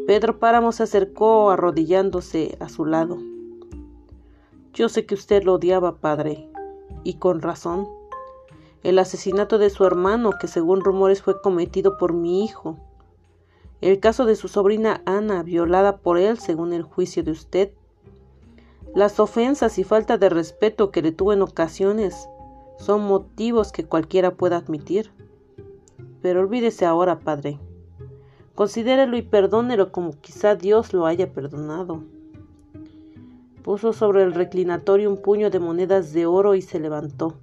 Pedro Páramo se acercó arrodillándose a su lado. Yo sé que usted lo odiaba, padre, y con razón. El asesinato de su hermano, que según rumores fue cometido por mi hijo. El caso de su sobrina Ana, violada por él, según el juicio de usted. Las ofensas y falta de respeto que le tuvo en ocasiones son motivos que cualquiera pueda admitir. Pero olvídese ahora, padre. Considérelo y perdónelo como quizá Dios lo haya perdonado. Puso sobre el reclinatorio un puño de monedas de oro y se levantó.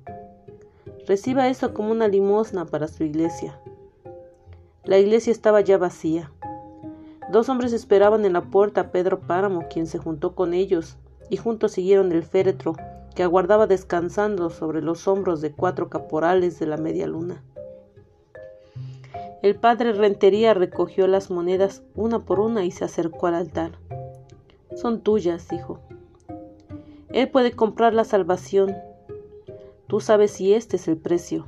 Reciba eso como una limosna para su iglesia. La iglesia estaba ya vacía. Dos hombres esperaban en la puerta a Pedro Páramo, quien se juntó con ellos, y juntos siguieron el féretro, que aguardaba descansando sobre los hombros de cuatro caporales de la media luna. El padre Rentería recogió las monedas una por una y se acercó al altar. Son tuyas, dijo. Él puede comprar la salvación. Tú sabes si este es el precio.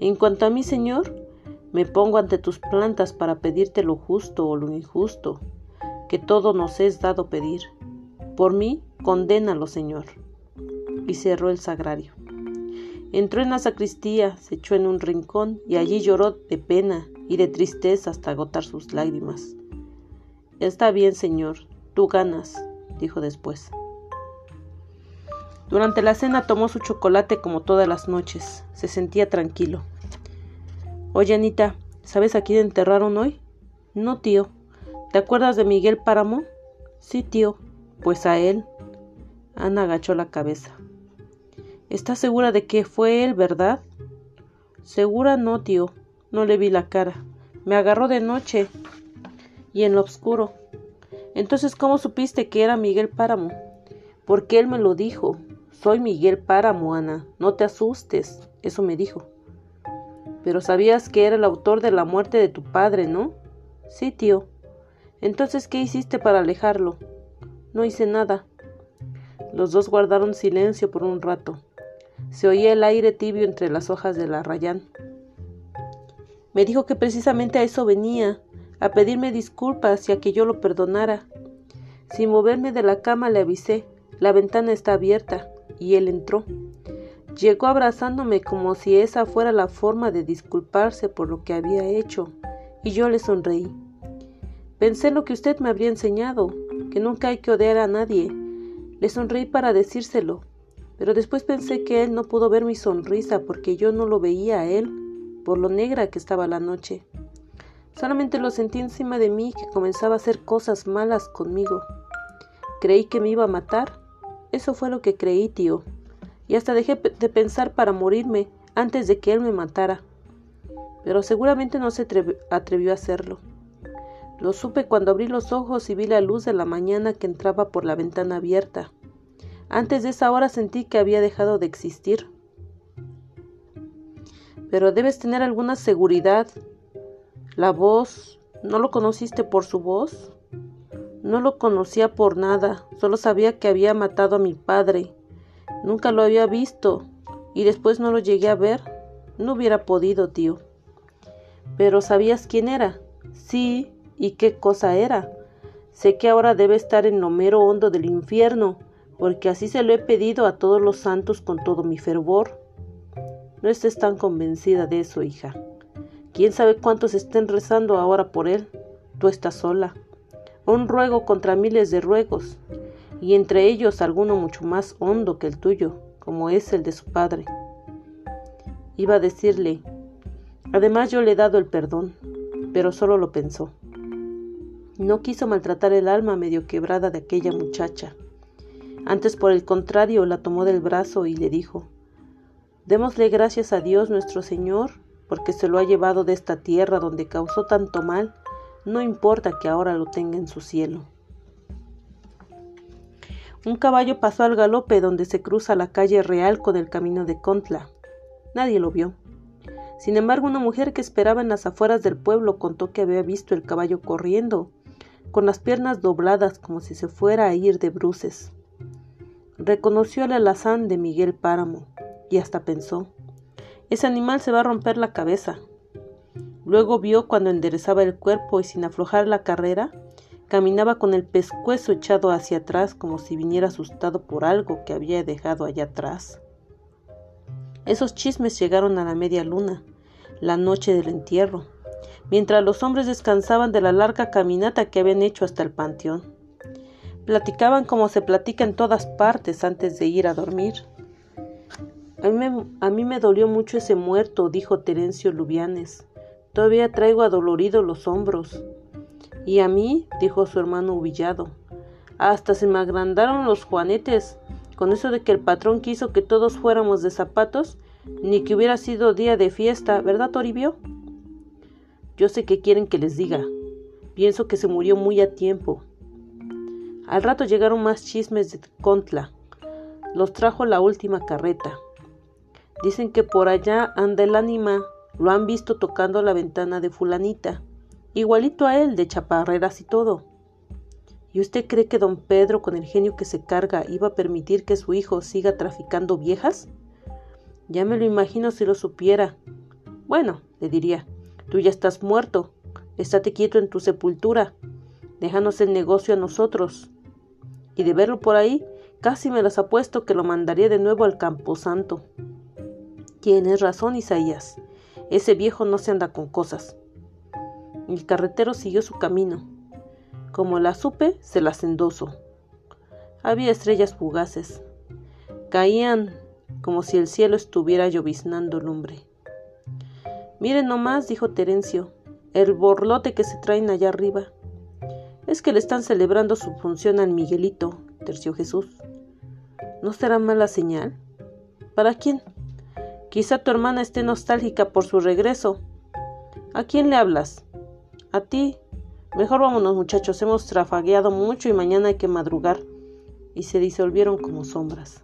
En cuanto a mí, Señor, me pongo ante tus plantas para pedirte lo justo o lo injusto, que todo nos es dado pedir. Por mí, condénalo, Señor. Y cerró el sagrario. Entró en la sacristía, se echó en un rincón y allí lloró de pena y de tristeza hasta agotar sus lágrimas. Está bien, señor, tú ganas, dijo después. Durante la cena tomó su chocolate como todas las noches. Se sentía tranquilo. Oye, Anita, ¿sabes a quién enterraron hoy? No, tío. ¿Te acuerdas de Miguel Páramo? Sí, tío. Pues a él. Ana agachó la cabeza. ¿Estás segura de que fue él, verdad? Segura no, tío. No le vi la cara. Me agarró de noche y en lo oscuro. Entonces, ¿cómo supiste que era Miguel Páramo? Porque él me lo dijo. Soy Miguel Páramo, Ana. No te asustes. Eso me dijo. Pero sabías que era el autor de la muerte de tu padre, ¿no? Sí, tío. Entonces, ¿qué hiciste para alejarlo? No hice nada. Los dos guardaron silencio por un rato. Se oía el aire tibio entre las hojas de la rayán. Me dijo que precisamente a eso venía, a pedirme disculpas y a que yo lo perdonara. Sin moverme de la cama le avisé, la ventana está abierta, y él entró. Llegó abrazándome como si esa fuera la forma de disculparse por lo que había hecho, y yo le sonreí. Pensé lo que usted me habría enseñado, que nunca hay que odiar a nadie. Le sonreí para decírselo, pero después pensé que él no pudo ver mi sonrisa porque yo no lo veía a él, por lo negra que estaba la noche. Solamente lo sentí encima de mí que comenzaba a hacer cosas malas conmigo. Creí que me iba a matar. Eso fue lo que creí, tío. Y hasta dejé de pensar para morirme antes de que él me matara. Pero seguramente no se atrevió a hacerlo. Lo supe cuando abrí los ojos y vi la luz de la mañana que entraba por la ventana abierta. Antes de esa hora sentí que había dejado de existir. Pero debes tener alguna seguridad. La voz, ¿no lo conociste por su voz? No lo conocía por nada, solo sabía que había matado a mi padre. Nunca lo había visto y después no lo llegué a ver. No hubiera podido, tío. Pero ¿sabías quién era? Sí, ¿y qué cosa era? Sé que ahora debe estar en lo mero hondo del infierno, porque así se lo he pedido a todos los santos con todo mi fervor. No estés tan convencida de eso, hija. ¿Quién sabe cuántos estén rezando ahora por él? Tú estás sola un ruego contra miles de ruegos, y entre ellos alguno mucho más hondo que el tuyo, como es el de su padre. Iba a decirle, además yo le he dado el perdón, pero solo lo pensó. No quiso maltratar el alma medio quebrada de aquella muchacha. Antes, por el contrario, la tomó del brazo y le dijo, Démosle gracias a Dios nuestro Señor, porque se lo ha llevado de esta tierra donde causó tanto mal no importa que ahora lo tenga en su cielo. Un caballo pasó al galope donde se cruza la calle real con el camino de Contla. Nadie lo vio. Sin embargo, una mujer que esperaba en las afueras del pueblo contó que había visto el caballo corriendo, con las piernas dobladas como si se fuera a ir de bruces. Reconoció el alazán de Miguel Páramo y hasta pensó, ese animal se va a romper la cabeza. Luego vio cuando enderezaba el cuerpo y sin aflojar la carrera, caminaba con el pescuezo echado hacia atrás como si viniera asustado por algo que había dejado allá atrás. Esos chismes llegaron a la media luna, la noche del entierro, mientras los hombres descansaban de la larga caminata que habían hecho hasta el panteón. Platicaban como se platica en todas partes antes de ir a dormir. A mí, me, dolió mucho ese muerto, dijo Terencio Lubianes. Todavía traigo adoloridos los hombros. Y a mí, dijo su hermano humillado, hasta se me agrandaron los juanetes, con eso de que el patrón quiso que todos fuéramos de zapatos, ni que hubiera sido día de fiesta, ¿verdad, Toribio? Yo sé que quieren que les diga. Pienso que se murió muy a tiempo. Al rato llegaron más chismes de Contla. Los trajo la última carreta. Dicen que por allá anda el ánima lo han visto tocando la ventana de fulanita, igualito a él, de chaparreras y todo. ¿Y usted cree que don Pedro, con el genio que se carga, iba a permitir que su hijo siga traficando viejas? Ya me lo imagino si lo supiera. Bueno, le diría, tú ya estás muerto, estate quieto en tu sepultura, déjanos el negocio a nosotros. Y de verlo por ahí, casi me las apuesto que lo mandaría de nuevo al camposanto. Tienes razón, Isaías. Ese viejo no se anda con cosas. El carretero siguió su camino. Como la supe, se las endoso. Había estrellas fugaces. Caían como si el cielo estuviera lloviznando lumbre. Miren nomás, dijo Terencio, el borlote que se traen allá arriba. Es que le están celebrando su función al Miguelito, terció Jesús. ¿No será mala señal? ¿Para quién? Quizá tu hermana esté nostálgica por su regreso. ¿A quién le hablas? A ti. Mejor vámonos muchachos, hemos trafagueado mucho y mañana hay que madrugar. Y se disolvieron como sombras.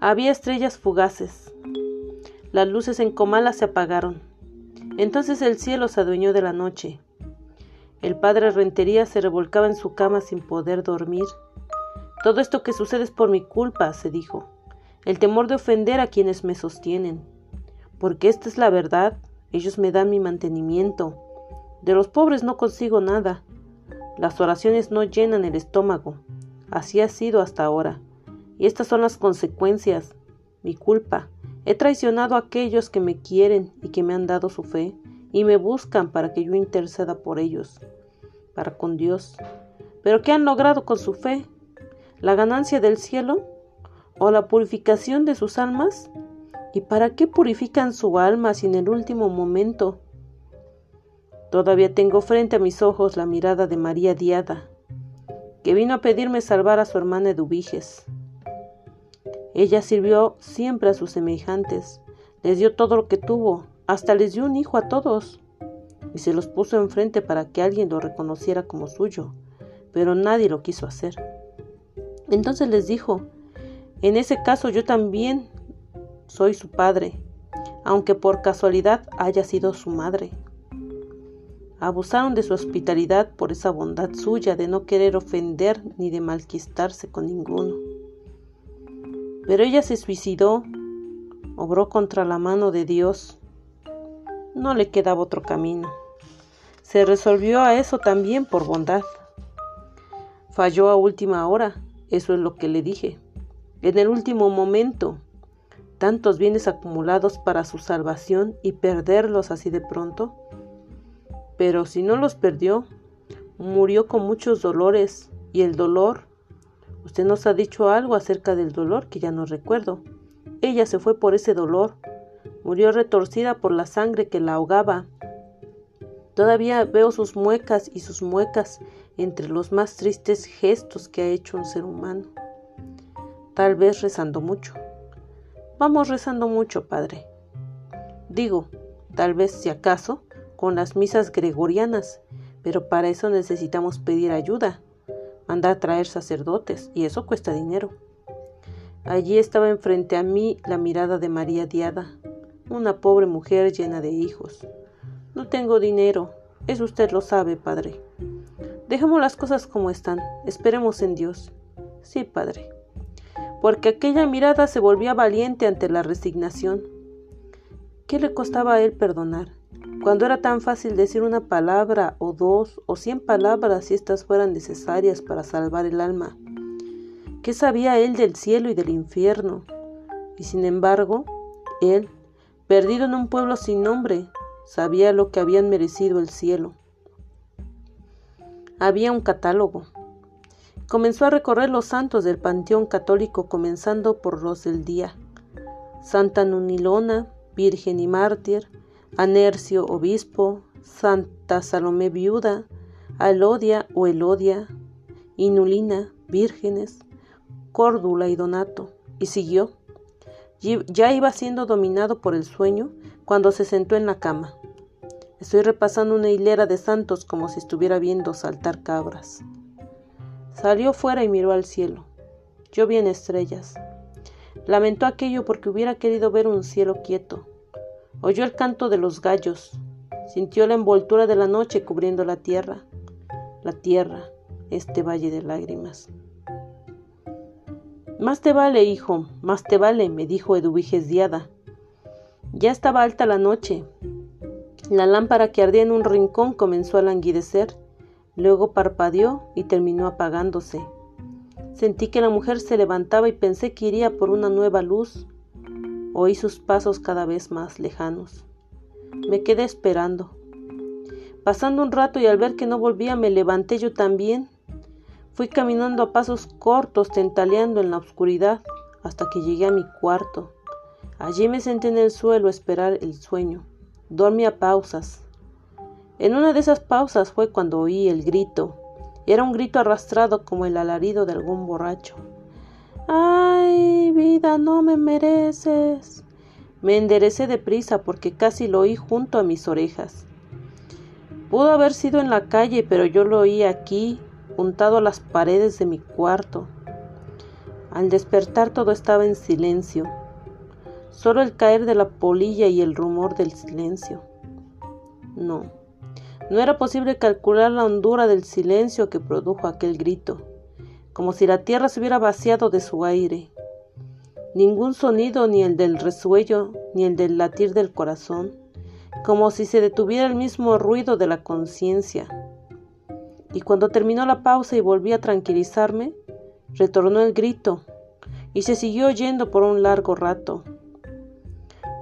Había estrellas fugaces. Las luces en Comala se apagaron. Entonces el cielo se adueñó de la noche. El padre Rentería se revolcaba en su cama sin poder dormir. Todo esto que sucede es por mi culpa, se dijo el temor de ofender a quienes me sostienen. Porque esta es la verdad, ellos me dan mi mantenimiento. De los pobres no consigo nada. Las oraciones no llenan el estómago. Así ha sido hasta ahora. Y estas son las consecuencias. Mi culpa. He traicionado a aquellos que me quieren y que me han dado su fe y me buscan para que yo interceda por ellos, para con Dios. Pero ¿qué han logrado con su fe? ¿La ganancia del cielo? o la purificación de sus almas? ¿Y para qué purifican su alma si en el último momento? Todavía tengo frente a mis ojos la mirada de María Diada, que vino a pedirme salvar a su hermana Eduviges. Ella sirvió siempre a sus semejantes, les dio todo lo que tuvo, hasta les dio un hijo a todos. y se los puso enfrente para que alguien lo reconociera como suyo, pero nadie lo quiso hacer. Entonces les dijo, en ese caso yo también soy su padre, aunque por casualidad haya sido su madre. Abusaron de su hospitalidad por esa bondad suya de no querer ofender ni de malquistarse con ninguno. Pero ella se suicidó, obró contra la mano de Dios. No le quedaba otro camino. Se resolvió a eso también por bondad. Falló a última hora, eso es lo que le dije. En el último momento, tantos bienes acumulados para su salvación y perderlos así de pronto. Pero si no los perdió, murió con muchos dolores y el dolor. Usted nos ha dicho algo acerca del dolor que ya no recuerdo. Ella se fue por ese dolor. Murió retorcida por la sangre que la ahogaba. Todavía veo sus muecas y sus muecas entre los más tristes gestos que ha hecho un ser humano tal vez rezando mucho. Vamos rezando mucho, Padre. Digo, tal vez si acaso, con las misas gregorianas, pero para eso necesitamos pedir ayuda, mandar traer sacerdotes, y eso cuesta dinero. Allí estaba enfrente a mí la mirada de María Diada, una pobre mujer llena de hijos. No tengo dinero, eso usted lo sabe, Padre. Dejemos las cosas como están, esperemos en Dios. Sí, Padre porque aquella mirada se volvía valiente ante la resignación. ¿Qué le costaba a él perdonar? Cuando era tan fácil decir una palabra o dos o cien palabras si éstas fueran necesarias para salvar el alma. ¿Qué sabía él del cielo y del infierno? Y sin embargo, él, perdido en un pueblo sin nombre, sabía lo que habían merecido el cielo. Había un catálogo, Comenzó a recorrer los santos del panteón católico comenzando por los del día. Santa Nunilona, Virgen y Mártir, Anercio, Obispo, Santa Salomé Viuda, Alodia o Elodia, Inulina, Vírgenes, Córdula y Donato, y siguió. Ya iba siendo dominado por el sueño cuando se sentó en la cama. Estoy repasando una hilera de santos como si estuviera viendo saltar cabras. Salió fuera y miró al cielo. Yo vi en estrellas. Lamentó aquello porque hubiera querido ver un cielo quieto. Oyó el canto de los gallos. Sintió la envoltura de la noche cubriendo la tierra. La tierra, este valle de lágrimas. Más te vale, hijo, más te vale, me dijo Eduviges Diada. Ya estaba alta la noche. La lámpara que ardía en un rincón comenzó a languidecer Luego parpadeó y terminó apagándose. Sentí que la mujer se levantaba y pensé que iría por una nueva luz. Oí sus pasos cada vez más lejanos. Me quedé esperando. Pasando un rato y al ver que no volvía me levanté yo también. Fui caminando a pasos cortos, tentaleando en la oscuridad, hasta que llegué a mi cuarto. Allí me senté en el suelo a esperar el sueño. Dormí a pausas. En una de esas pausas fue cuando oí el grito. Era un grito arrastrado como el alarido de algún borracho. ¡Ay, vida, no me mereces! Me enderecé deprisa porque casi lo oí junto a mis orejas. Pudo haber sido en la calle, pero yo lo oí aquí, juntado a las paredes de mi cuarto. Al despertar todo estaba en silencio, solo el caer de la polilla y el rumor del silencio. No, no era posible calcular la hondura del silencio que produjo aquel grito, como si la tierra se hubiera vaciado de su aire. Ningún sonido, ni el del resuello, ni el del latir del corazón, como si se detuviera el mismo ruido de la conciencia. Y cuando terminó la pausa y volví a tranquilizarme, retornó el grito, y se siguió oyendo por un largo rato.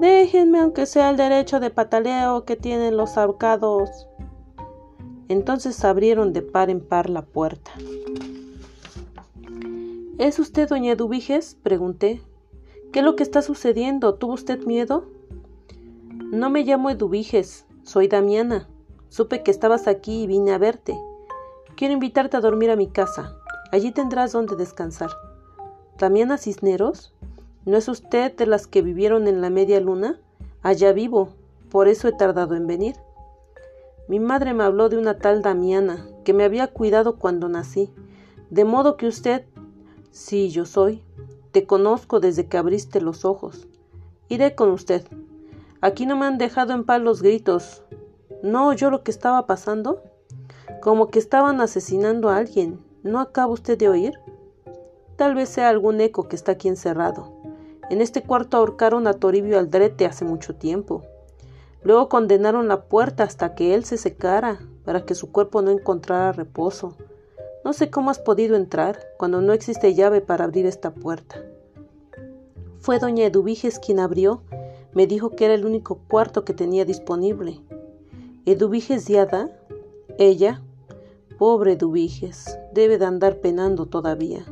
Déjenme aunque sea el derecho de pataleo que tienen los ahorcados. Entonces abrieron de par en par la puerta. ¿Es usted doña Eduviges? pregunté. ¿Qué es lo que está sucediendo? ¿Tuvo usted miedo? No me llamo Eduviges, soy Damiana. Supe que estabas aquí y vine a verte. Quiero invitarte a dormir a mi casa. Allí tendrás donde descansar. ¿Damiana Cisneros? ¿No es usted de las que vivieron en la media luna? Allá vivo, por eso he tardado en venir. Mi madre me habló de una tal Damiana, que me había cuidado cuando nací, de modo que usted, sí, yo soy, te conozco desde que abriste los ojos. Iré con usted. Aquí no me han dejado en paz los gritos. ¿No oyó lo que estaba pasando? Como que estaban asesinando a alguien. ¿No acaba usted de oír? Tal vez sea algún eco que está aquí encerrado. En este cuarto ahorcaron a Toribio Aldrete hace mucho tiempo. Luego condenaron la puerta hasta que él se secara, para que su cuerpo no encontrara reposo. No sé cómo has podido entrar cuando no existe llave para abrir esta puerta. Fue doña Eduviges quien abrió. Me dijo que era el único cuarto que tenía disponible. ¿Eduviges Diada? Ella. Pobre Eduviges, debe de andar penando todavía.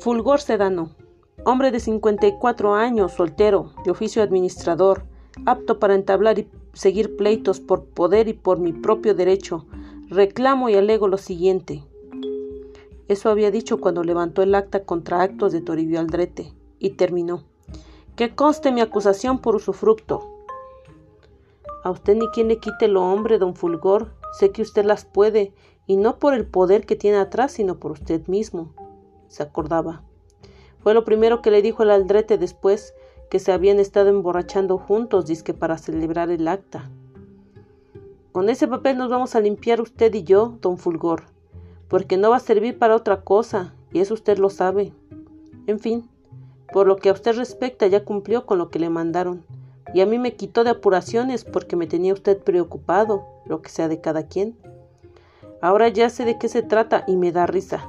Fulgor Sedano, hombre de 54 años, soltero, de oficio administrador, apto para entablar y seguir pleitos por poder y por mi propio derecho, reclamo y alego lo siguiente. Eso había dicho cuando levantó el acta contra actos de Toribio Aldrete, y terminó. Que conste mi acusación por usufructo. A usted ni quien le quite lo hombre, don Fulgor, sé que usted las puede, y no por el poder que tiene atrás, sino por usted mismo. Se acordaba. Fue lo primero que le dijo el Aldrete después que se habían estado emborrachando juntos, disque para celebrar el acta. Con ese papel nos vamos a limpiar usted y yo, don Fulgor, porque no va a servir para otra cosa, y eso usted lo sabe. En fin, por lo que a usted respecta ya cumplió con lo que le mandaron, y a mí me quitó de apuraciones porque me tenía usted preocupado, lo que sea de cada quien. Ahora ya sé de qué se trata y me da risa.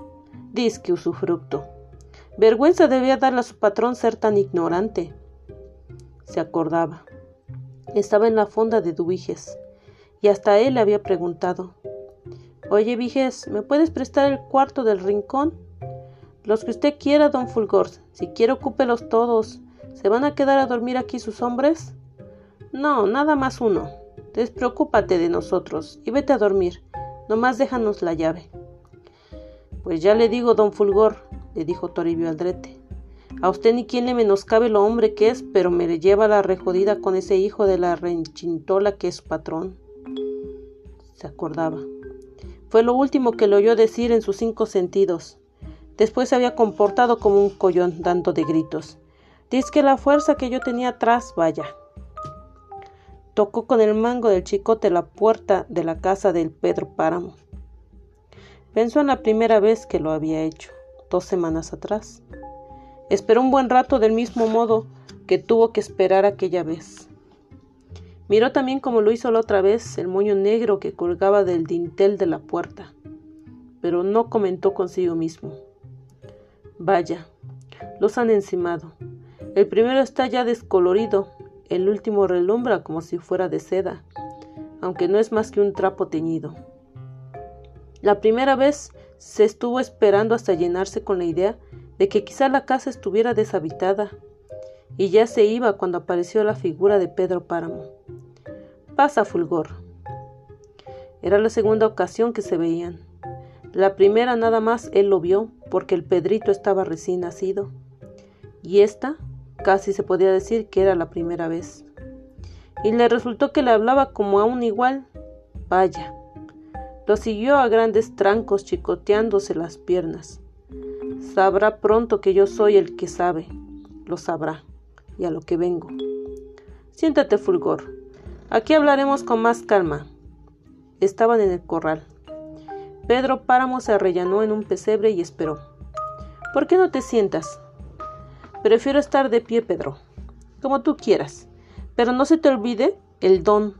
Disque usufructo. Vergüenza debía darle a su patrón ser tan ignorante se acordaba. Estaba en la fonda de Dubiges y hasta él le había preguntado Oye, Viges, ¿me puedes prestar el cuarto del rincón? Los que usted quiera, don Fulgor. Si quiere, ocúpelos todos. ¿Se van a quedar a dormir aquí sus hombres? No, nada más uno. Despreocúpate de nosotros y vete a dormir. Nomás déjanos la llave. Pues ya le digo, don Fulgor, le dijo Toribio Aldrete. A usted ni quien le menoscabe lo hombre que es, pero me le lleva la rejodida con ese hijo de la renchintola que es patrón. Se acordaba. Fue lo último que le oyó decir en sus cinco sentidos. Después se había comportado como un collón, dando de gritos. Dice que la fuerza que yo tenía atrás, vaya. Tocó con el mango del chicote la puerta de la casa del Pedro Páramo. Pensó en la primera vez que lo había hecho, dos semanas atrás. Esperó un buen rato del mismo modo que tuvo que esperar aquella vez. Miró también como lo hizo la otra vez el moño negro que colgaba del dintel de la puerta, pero no comentó consigo mismo. Vaya, los han encimado. El primero está ya descolorido, el último relumbra como si fuera de seda, aunque no es más que un trapo teñido. La primera vez se estuvo esperando hasta llenarse con la idea de que quizá la casa estuviera deshabitada, y ya se iba cuando apareció la figura de Pedro Páramo. Pasa, Fulgor. Era la segunda ocasión que se veían. La primera nada más él lo vio porque el Pedrito estaba recién nacido. Y esta casi se podía decir que era la primera vez. Y le resultó que le hablaba como a un igual. Vaya. Lo siguió a grandes trancos chicoteándose las piernas. Sabrá pronto que yo soy el que sabe, lo sabrá, y a lo que vengo. Siéntate, Fulgor. Aquí hablaremos con más calma. Estaban en el corral. Pedro Páramo se arrellanó en un pesebre y esperó. ¿Por qué no te sientas? Prefiero estar de pie, Pedro. Como tú quieras. Pero no se te olvide el don.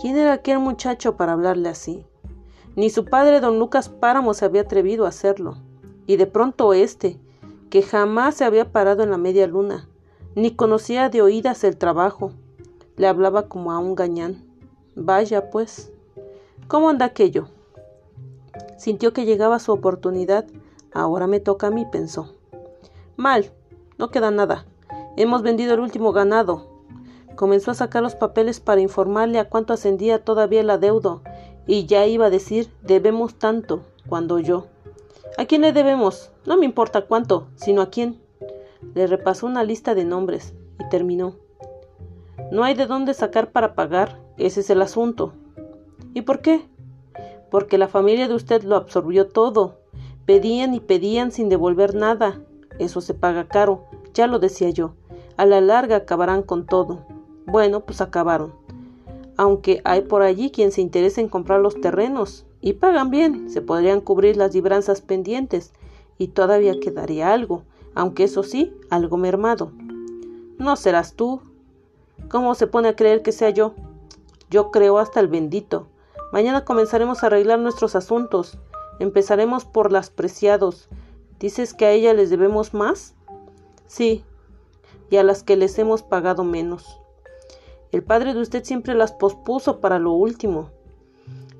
¿Quién era aquel muchacho para hablarle así? Ni su padre, don Lucas Páramo, se había atrevido a hacerlo y de pronto éste, que jamás se había parado en la media luna, ni conocía de oídas el trabajo, le hablaba como a un gañán. Vaya, pues. ¿Cómo anda aquello? Sintió que llegaba su oportunidad. Ahora me toca a mí, pensó. Mal, no queda nada. Hemos vendido el último ganado. Comenzó a sacar los papeles para informarle a cuánto ascendía todavía el adeudo, y ya iba a decir debemos tanto, cuando yo, ¿A quién le debemos? No me importa cuánto, sino a quién. Le repasó una lista de nombres y terminó. No hay de dónde sacar para pagar, ese es el asunto. ¿Y por qué? Porque la familia de usted lo absorbió todo. Pedían y pedían sin devolver nada. Eso se paga caro, ya lo decía yo. A la larga acabarán con todo. Bueno, pues acabaron. Aunque hay por allí quien se interesa en comprar los terrenos. Y pagan bien, se podrían cubrir las libranzas pendientes. Y todavía quedaría algo, aunque eso sí, algo mermado. No serás tú. ¿Cómo se pone a creer que sea yo? Yo creo hasta el bendito. Mañana comenzaremos a arreglar nuestros asuntos. Empezaremos por las preciados. ¿Dices que a ella les debemos más? Sí, y a las que les hemos pagado menos. El padre de usted siempre las pospuso para lo último.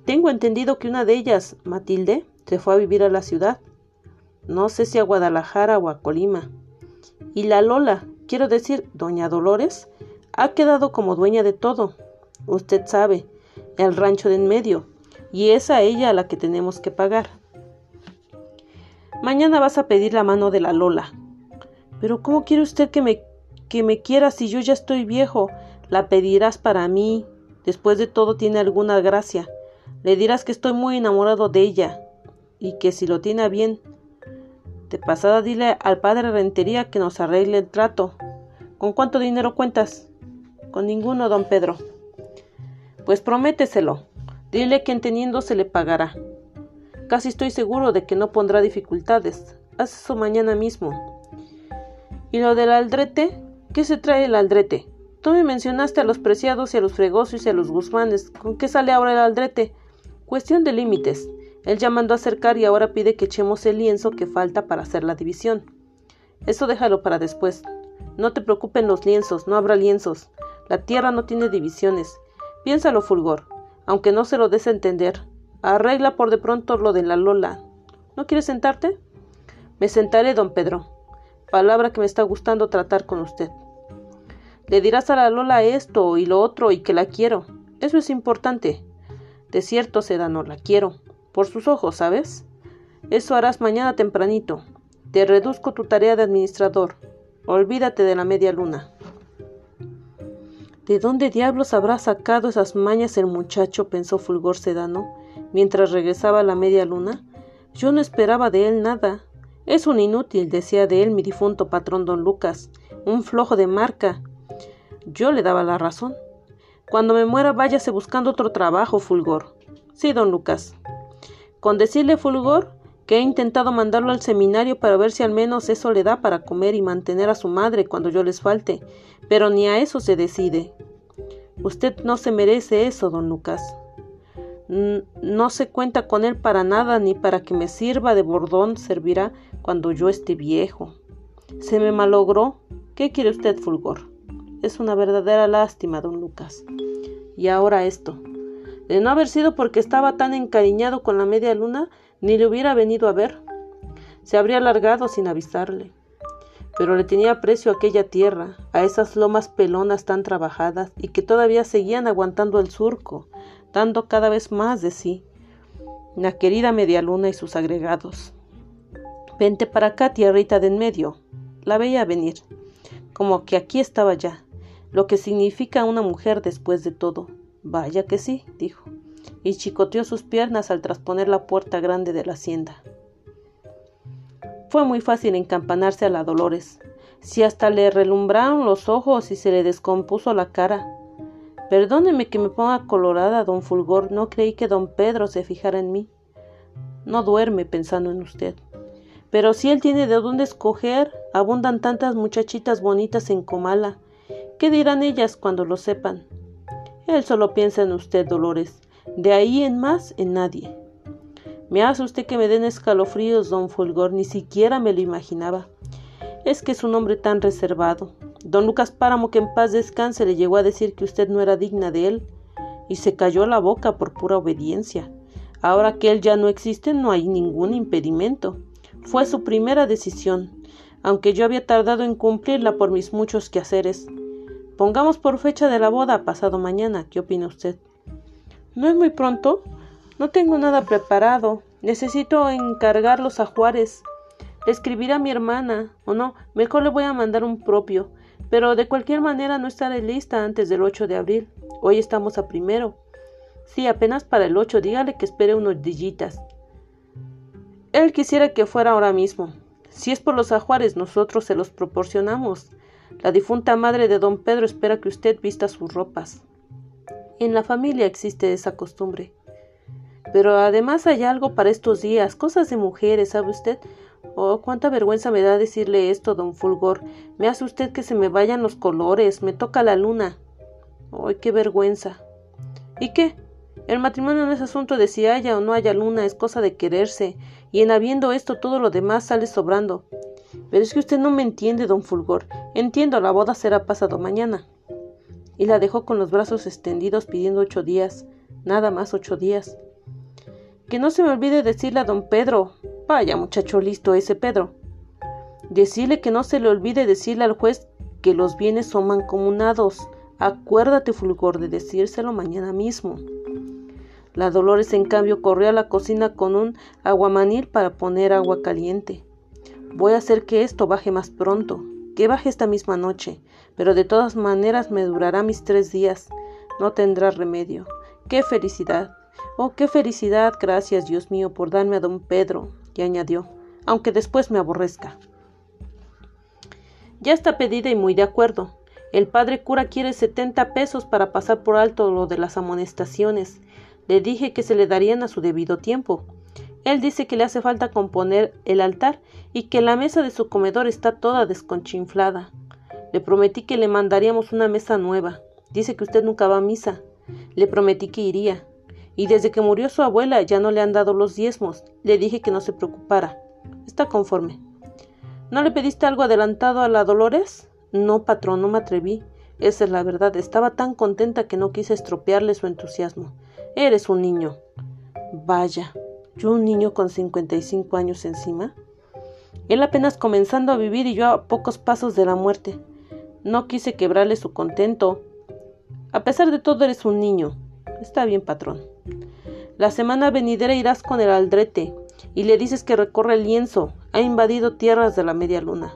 Tengo entendido que una de ellas, Matilde, se fue a vivir a la ciudad. No sé si a Guadalajara o a Colima. Y la Lola, quiero decir, doña Dolores, ha quedado como dueña de todo. Usted sabe, el rancho de en medio, y es a ella a la que tenemos que pagar. Mañana vas a pedir la mano de la Lola. Pero ¿cómo quiere usted que me, que me quiera si yo ya estoy viejo? La pedirás para mí. Después de todo tiene alguna gracia. Le dirás que estoy muy enamorado de ella y que si lo tiene bien. De pasada dile al padre Rentería que nos arregle el trato. ¿Con cuánto dinero cuentas? Con ninguno, don Pedro. Pues prométeselo. Dile que entendiendo se le pagará. Casi estoy seguro de que no pondrá dificultades. Haz eso mañana mismo. ¿Y lo del aldrete? ¿Qué se trae el aldrete? Tú me mencionaste a los preciados y a los fregosos y a los guzmanes. ¿Con qué sale ahora el aldrete? Cuestión de límites. Él ya mandó a acercar y ahora pide que echemos el lienzo que falta para hacer la división. Eso déjalo para después. No te preocupen los lienzos, no habrá lienzos. La tierra no tiene divisiones. Piénsalo, Fulgor, aunque no se lo des a entender. Arregla por de pronto lo de la Lola. ¿No quieres sentarte? Me sentaré, don Pedro. Palabra que me está gustando tratar con usted. Le dirás a la Lola esto y lo otro y que la quiero. Eso es importante. De cierto, Sedano, la quiero. Por sus ojos, ¿sabes? Eso harás mañana tempranito. Te reduzco tu tarea de administrador. Olvídate de la media luna. ¿De dónde diablos habrá sacado esas mañas el muchacho? pensó Fulgor Sedano mientras regresaba a la media luna. Yo no esperaba de él nada. Es un inútil, decía de él mi difunto patrón don Lucas, un flojo de marca. Yo le daba la razón. Cuando me muera váyase buscando otro trabajo, Fulgor. Sí, don Lucas. Con decirle Fulgor que he intentado mandarlo al seminario para ver si al menos eso le da para comer y mantener a su madre cuando yo les falte, pero ni a eso se decide. Usted no se merece eso, don Lucas. No se cuenta con él para nada, ni para que me sirva de bordón servirá cuando yo esté viejo. Se me malogró. ¿Qué quiere usted, Fulgor? Es una verdadera lástima, don Lucas. Y ahora esto. De no haber sido porque estaba tan encariñado con la media luna, ni le hubiera venido a ver. Se habría largado sin avisarle. Pero le tenía aprecio a aquella tierra, a esas lomas pelonas tan trabajadas y que todavía seguían aguantando el surco, dando cada vez más de sí. La querida media luna y sus agregados. Vente para acá, tierrita de en medio. La veía venir, como que aquí estaba ya, lo que significa una mujer después de todo. Vaya que sí, dijo, y chicoteó sus piernas al trasponer la puerta grande de la hacienda. Fue muy fácil encampanarse a la Dolores, si hasta le relumbraron los ojos y se le descompuso la cara. Perdóneme que me ponga colorada, don Fulgor, no creí que don Pedro se fijara en mí. No duerme pensando en usted. Pero si él tiene de dónde escoger, abundan tantas muchachitas bonitas en Comala. ¿Qué dirán ellas cuando lo sepan? Él solo piensa en usted, Dolores. De ahí en más, en nadie. Me hace usted que me den escalofríos, don Fulgor, ni siquiera me lo imaginaba. Es que es un hombre tan reservado, Don Lucas Páramo, que en paz descanse, le llegó a decir que usted no era digna de él, y se cayó la boca por pura obediencia. Ahora que él ya no existe, no hay ningún impedimento. Fue su primera decisión, aunque yo había tardado en cumplirla por mis muchos quehaceres. Pongamos por fecha de la boda pasado mañana. ¿Qué opina usted? ¿No es muy pronto? No tengo nada preparado. Necesito encargar los ajuares. Le escribiré a mi hermana, o no, mejor le voy a mandar un propio pero de cualquier manera no estaré lista antes del 8 de abril. Hoy estamos a primero. Sí, apenas para el 8, dígale que espere unos dillitas. Él quisiera que fuera ahora mismo. Si es por los ajuares, nosotros se los proporcionamos. La difunta madre de don Pedro espera que usted vista sus ropas. En la familia existe esa costumbre. Pero además hay algo para estos días, cosas de mujeres, ¿sabe usted? Oh, cuánta vergüenza me da decirle esto, don Fulgor. Me hace usted que se me vayan los colores, me toca la luna. ¡Ay, qué vergüenza! ¿Y qué? El matrimonio no es asunto de si haya o no haya luna, es cosa de quererse, y en habiendo esto todo lo demás sale sobrando. Pero es que usted no me entiende, don Fulgor. Entiendo, la boda será pasado mañana. Y la dejó con los brazos extendidos pidiendo ocho días, nada más ocho días. Que no se me olvide decirle a don Pedro. Vaya muchacho listo ese Pedro. Decirle que no se le olvide decirle al juez que los bienes son mancomunados. Acuérdate, Fulgor, de decírselo mañana mismo. La Dolores, en cambio, corrió a la cocina con un aguamanil para poner agua caliente. Voy a hacer que esto baje más pronto, que baje esta misma noche, pero de todas maneras me durará mis tres días. No tendrá remedio. ¡Qué felicidad! Oh, qué felicidad. Gracias, Dios mío, por darme a don Pedro. Y añadió, aunque después me aborrezca. Ya está pedida y muy de acuerdo. El padre cura quiere setenta pesos para pasar por alto lo de las amonestaciones le dije que se le darían a su debido tiempo. Él dice que le hace falta componer el altar y que la mesa de su comedor está toda desconchinflada. Le prometí que le mandaríamos una mesa nueva. Dice que usted nunca va a misa. Le prometí que iría. Y desde que murió su abuela ya no le han dado los diezmos. Le dije que no se preocupara. Está conforme. ¿No le pediste algo adelantado a la Dolores? No, patrón, no me atreví. Esa es la verdad. Estaba tan contenta que no quise estropearle su entusiasmo. Eres un niño. Vaya, yo un niño con 55 años encima. Él apenas comenzando a vivir y yo a pocos pasos de la muerte. No quise quebrarle su contento. A pesar de todo eres un niño. Está bien, patrón. La semana venidera irás con el aldrete y le dices que recorre el lienzo. Ha invadido tierras de la media luna.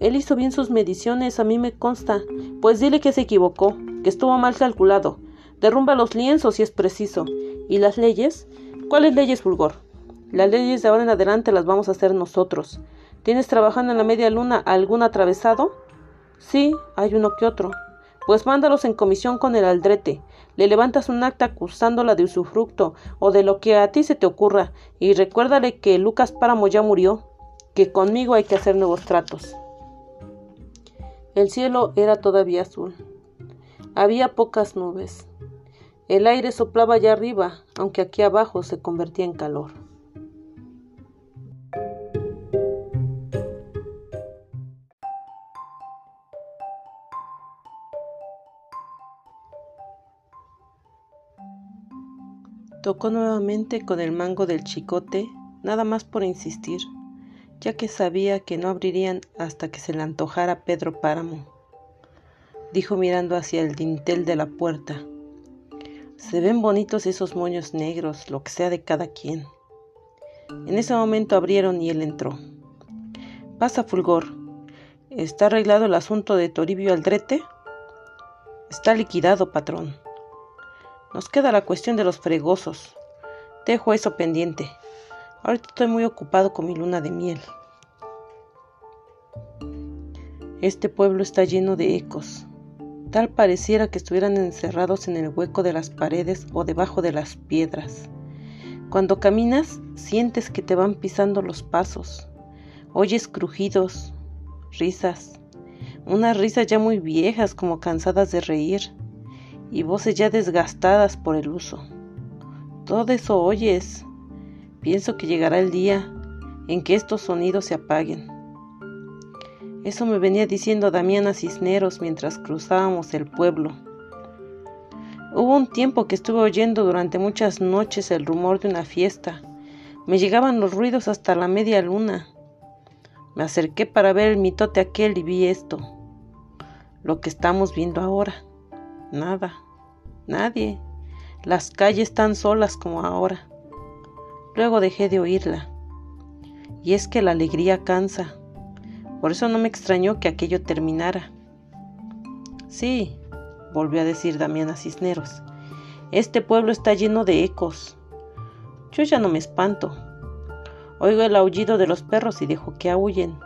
Él hizo bien sus mediciones, a mí me consta. Pues dile que se equivocó, que estuvo mal calculado, Derrumba los lienzos si es preciso. ¿Y las leyes? ¿Cuáles leyes, Fulgor? Las leyes de ahora en adelante las vamos a hacer nosotros. ¿Tienes trabajando en la media luna algún atravesado? Sí, hay uno que otro. Pues mándalos en comisión con el aldrete. Le levantas un acta acusándola de usufructo o de lo que a ti se te ocurra. Y recuérdale que Lucas Páramo ya murió, que conmigo hay que hacer nuevos tratos. El cielo era todavía azul. Había pocas nubes. El aire soplaba allá arriba, aunque aquí abajo se convertía en calor. Tocó nuevamente con el mango del chicote, nada más por insistir, ya que sabía que no abrirían hasta que se le antojara Pedro Páramo. Dijo mirando hacia el dintel de la puerta. Se ven bonitos esos moños negros, lo que sea de cada quien. En ese momento abrieron y él entró. Pasa, Fulgor. ¿Está arreglado el asunto de Toribio Aldrete? Está liquidado, patrón. Nos queda la cuestión de los fregosos. Dejo eso pendiente. Ahorita estoy muy ocupado con mi luna de miel. Este pueblo está lleno de ecos. Tal pareciera que estuvieran encerrados en el hueco de las paredes o debajo de las piedras. Cuando caminas, sientes que te van pisando los pasos. Oyes crujidos, risas, unas risas ya muy viejas como cansadas de reír, y voces ya desgastadas por el uso. Todo eso oyes. Pienso que llegará el día en que estos sonidos se apaguen eso me venía diciendo Damiana Cisneros mientras cruzábamos el pueblo. Hubo un tiempo que estuve oyendo durante muchas noches el rumor de una fiesta. Me llegaban los ruidos hasta la media luna. Me acerqué para ver el mitote aquel y vi esto. Lo que estamos viendo ahora. Nada. Nadie. Las calles tan solas como ahora. Luego dejé de oírla. Y es que la alegría cansa. Por eso no me extrañó que aquello terminara. Sí, volvió a decir Damiana Cisneros. Este pueblo está lleno de ecos. Yo ya no me espanto. Oigo el aullido de los perros y dejo que aúllen.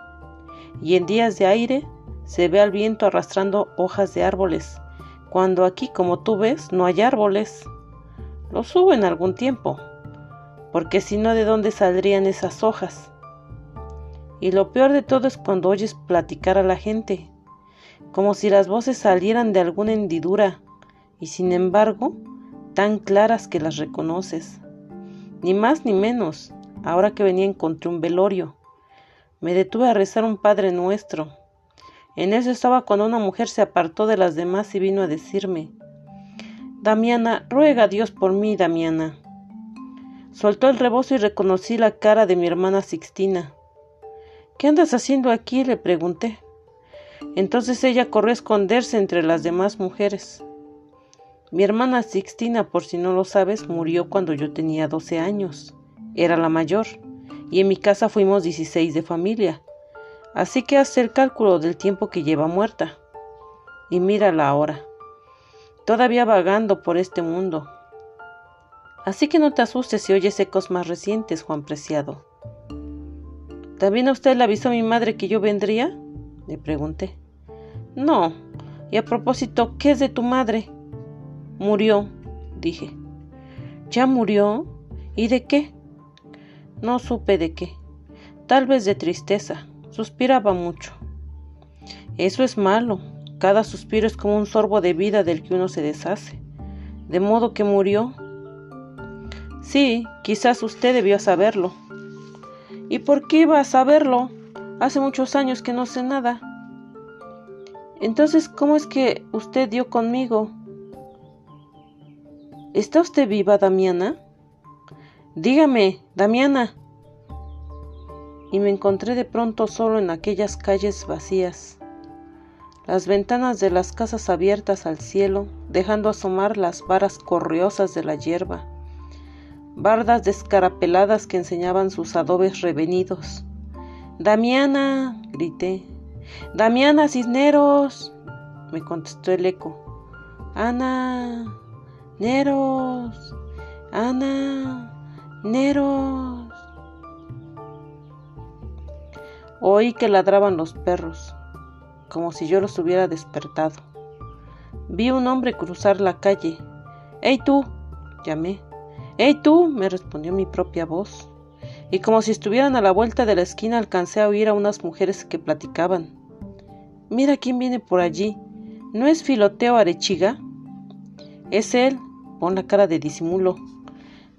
Y en días de aire se ve al viento arrastrando hojas de árboles, cuando aquí, como tú ves, no hay árboles. Lo subo en algún tiempo, porque si no, ¿de dónde saldrían esas hojas? Y lo peor de todo es cuando oyes platicar a la gente, como si las voces salieran de alguna hendidura, y sin embargo, tan claras que las reconoces. Ni más ni menos, ahora que venía encontré un velorio. Me detuve a rezar un Padre Nuestro. En eso estaba cuando una mujer se apartó de las demás y vino a decirme, Damiana, ruega a Dios por mí, Damiana. Soltó el rebozo y reconocí la cara de mi hermana Sixtina. ¿Qué andas haciendo aquí? le pregunté. Entonces ella corrió a esconderse entre las demás mujeres. Mi hermana Sixtina, por si no lo sabes, murió cuando yo tenía 12 años. Era la mayor, y en mi casa fuimos 16 de familia. Así que haz el cálculo del tiempo que lleva muerta. Y mírala ahora, todavía vagando por este mundo. Así que no te asustes si oyes ecos más recientes, Juan Preciado. ¿También a usted le avisó mi madre que yo vendría? Le pregunté. No. Y a propósito, ¿qué es de tu madre? Murió, dije. ¿Ya murió? ¿Y de qué? No supe de qué. Tal vez de tristeza. Suspiraba mucho. Eso es malo. Cada suspiro es como un sorbo de vida del que uno se deshace. De modo que murió. Sí, quizás usted debió saberlo. ¿Y por qué iba a saberlo? Hace muchos años que no sé nada. Entonces, ¿cómo es que usted dio conmigo? ¿Está usted viva, Damiana? Dígame, Damiana. Y me encontré de pronto solo en aquellas calles vacías, las ventanas de las casas abiertas al cielo, dejando asomar las varas corriosas de la hierba, bardas descarapeladas que enseñaban sus adobes revenidos. Damiana, grité. Damiana Cisneros, me contestó el eco. Ana. Neros, Ana, Neros. Oí que ladraban los perros, como si yo los hubiera despertado. Vi un hombre cruzar la calle. ¡Ey tú! llamé. ¡Ey tú! me respondió mi propia voz. Y como si estuvieran a la vuelta de la esquina alcancé a oír a unas mujeres que platicaban. Mira quién viene por allí. ¿No es Filoteo Arechiga? Es él, Pon la cara de disimulo.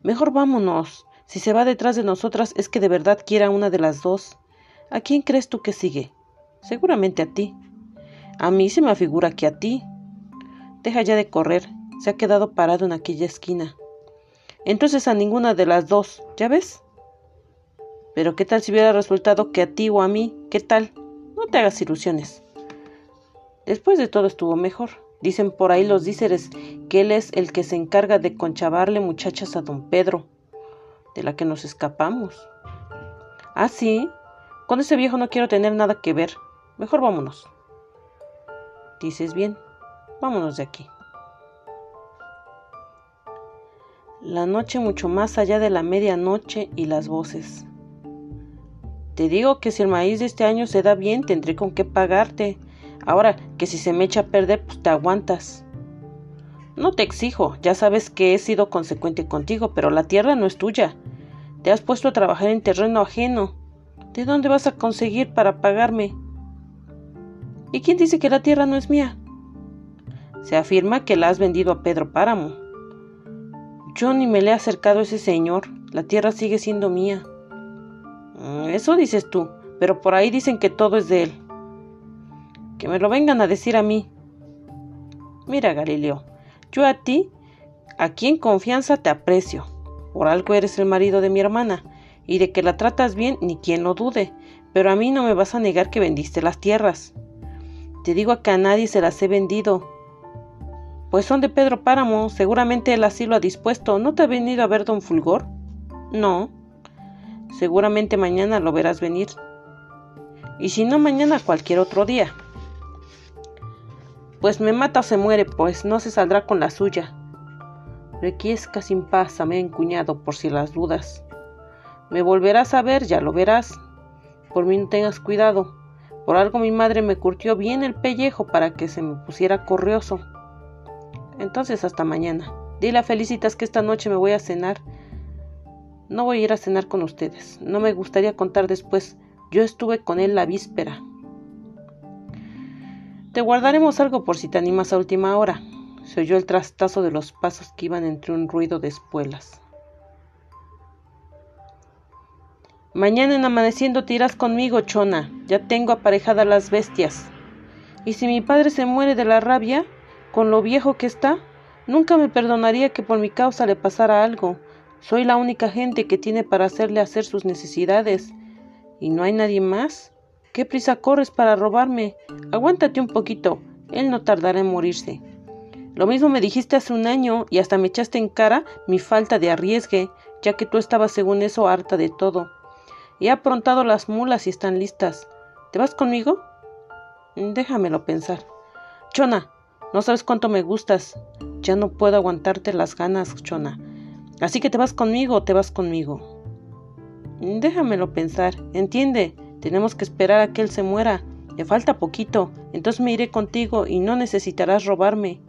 Mejor vámonos. Si se va detrás de nosotras es que de verdad quiera una de las dos. ¿A quién crees tú que sigue? Seguramente a ti. A mí se me afigura que a ti. Deja ya de correr. Se ha quedado parado en aquella esquina. Entonces a ninguna de las dos, ¿ya ves? Pero ¿qué tal si hubiera resultado que a ti o a mí? ¿Qué tal? No te hagas ilusiones. Después de todo estuvo mejor. Dicen por ahí los díceres que él es el que se encarga de conchavarle muchachas a don Pedro, de la que nos escapamos. Ah, sí, con ese viejo no quiero tener nada que ver. Mejor vámonos. Dices bien, vámonos de aquí. La noche mucho más allá de la medianoche y las voces. Te digo que si el maíz de este año se da bien, tendré con qué pagarte Ahora que si se me echa a perder, pues te aguantas. No te exijo, ya sabes que he sido consecuente contigo, pero la tierra no es tuya. Te has puesto a trabajar en terreno ajeno. ¿De dónde vas a conseguir para pagarme? ¿Y quién dice que la tierra no es mía? Se afirma que la has vendido a Pedro Páramo. Yo ni me le he acercado a ese señor. La tierra sigue siendo mía. Mm, eso dices tú, pero por ahí dicen que todo es de él que me lo vengan a decir a mí. Mira, Galileo, yo a ti, aquí en confianza te aprecio. Por algo eres el marido de mi hermana, y de que la tratas bien ni quien lo dude, pero a mí no me vas a negar que vendiste las tierras. Te digo que a nadie se las he vendido. Pues son de Pedro Páramo, seguramente él así lo ha dispuesto. ¿No te ha venido a ver don Fulgor? No. Seguramente mañana lo verás venir. Y si no mañana, cualquier otro día. Pues me mata o se muere, pues no se saldrá con la suya. Requiesca sin pásame, cuñado, por si las dudas. Me volverás a ver, ya lo verás. Por mí no tengas cuidado. Por algo mi madre me curtió bien el pellejo para que se me pusiera corrioso. Entonces hasta mañana. Dile a Felicitas que esta noche me voy a cenar. No voy a ir a cenar con ustedes. No me gustaría contar después. Yo estuve con él la víspera. Te guardaremos algo por si te animas a última hora. Se oyó el trastazo de los pasos que iban entre un ruido de espuelas. Mañana en amaneciendo te irás conmigo, Chona. Ya tengo aparejadas las bestias. Y si mi padre se muere de la rabia, con lo viejo que está, nunca me perdonaría que por mi causa le pasara algo. Soy la única gente que tiene para hacerle hacer sus necesidades. ¿Y no hay nadie más? ¿Qué prisa corres para robarme? Aguántate un poquito. Él no tardará en morirse. Lo mismo me dijiste hace un año y hasta me echaste en cara mi falta de arriesgue, ya que tú estabas según eso harta de todo. He aprontado las mulas y están listas. ¿Te vas conmigo? Déjamelo pensar. Chona, no sabes cuánto me gustas. Ya no puedo aguantarte las ganas, Chona. Así que te vas conmigo o te vas conmigo. Déjamelo pensar. Entiende, tenemos que esperar a que él se muera. Le falta poquito. Entonces me iré contigo y no necesitarás robarme.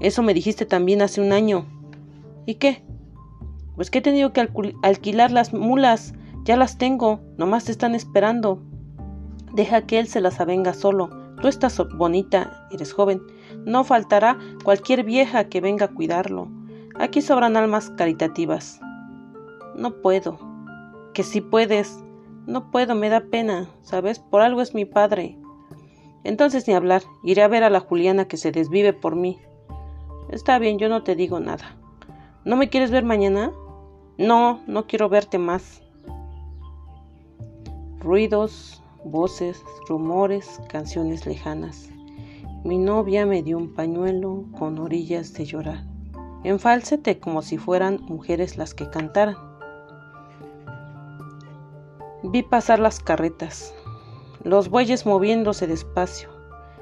Eso me dijiste también hace un año. ¿Y qué? Pues que he tenido que alquilar las mulas. Ya las tengo, nomás te están esperando. Deja que él se las avenga solo. Tú estás bonita, eres joven. No faltará cualquier vieja que venga a cuidarlo. Aquí sobran almas caritativas. No puedo. Que si puedes. No puedo, me da pena. ¿Sabes? Por algo es mi padre. Entonces ni hablar. Iré a ver a la Juliana que se desvive por mí. Está bien, yo no te digo nada. ¿No me quieres ver mañana? No, no quiero verte más. Ruidos, voces, rumores, canciones lejanas. Mi novia me dio un pañuelo con orillas de llorar, en falsete como si fueran mujeres las que cantaran. Vi pasar las carretas, los bueyes moviéndose despacio,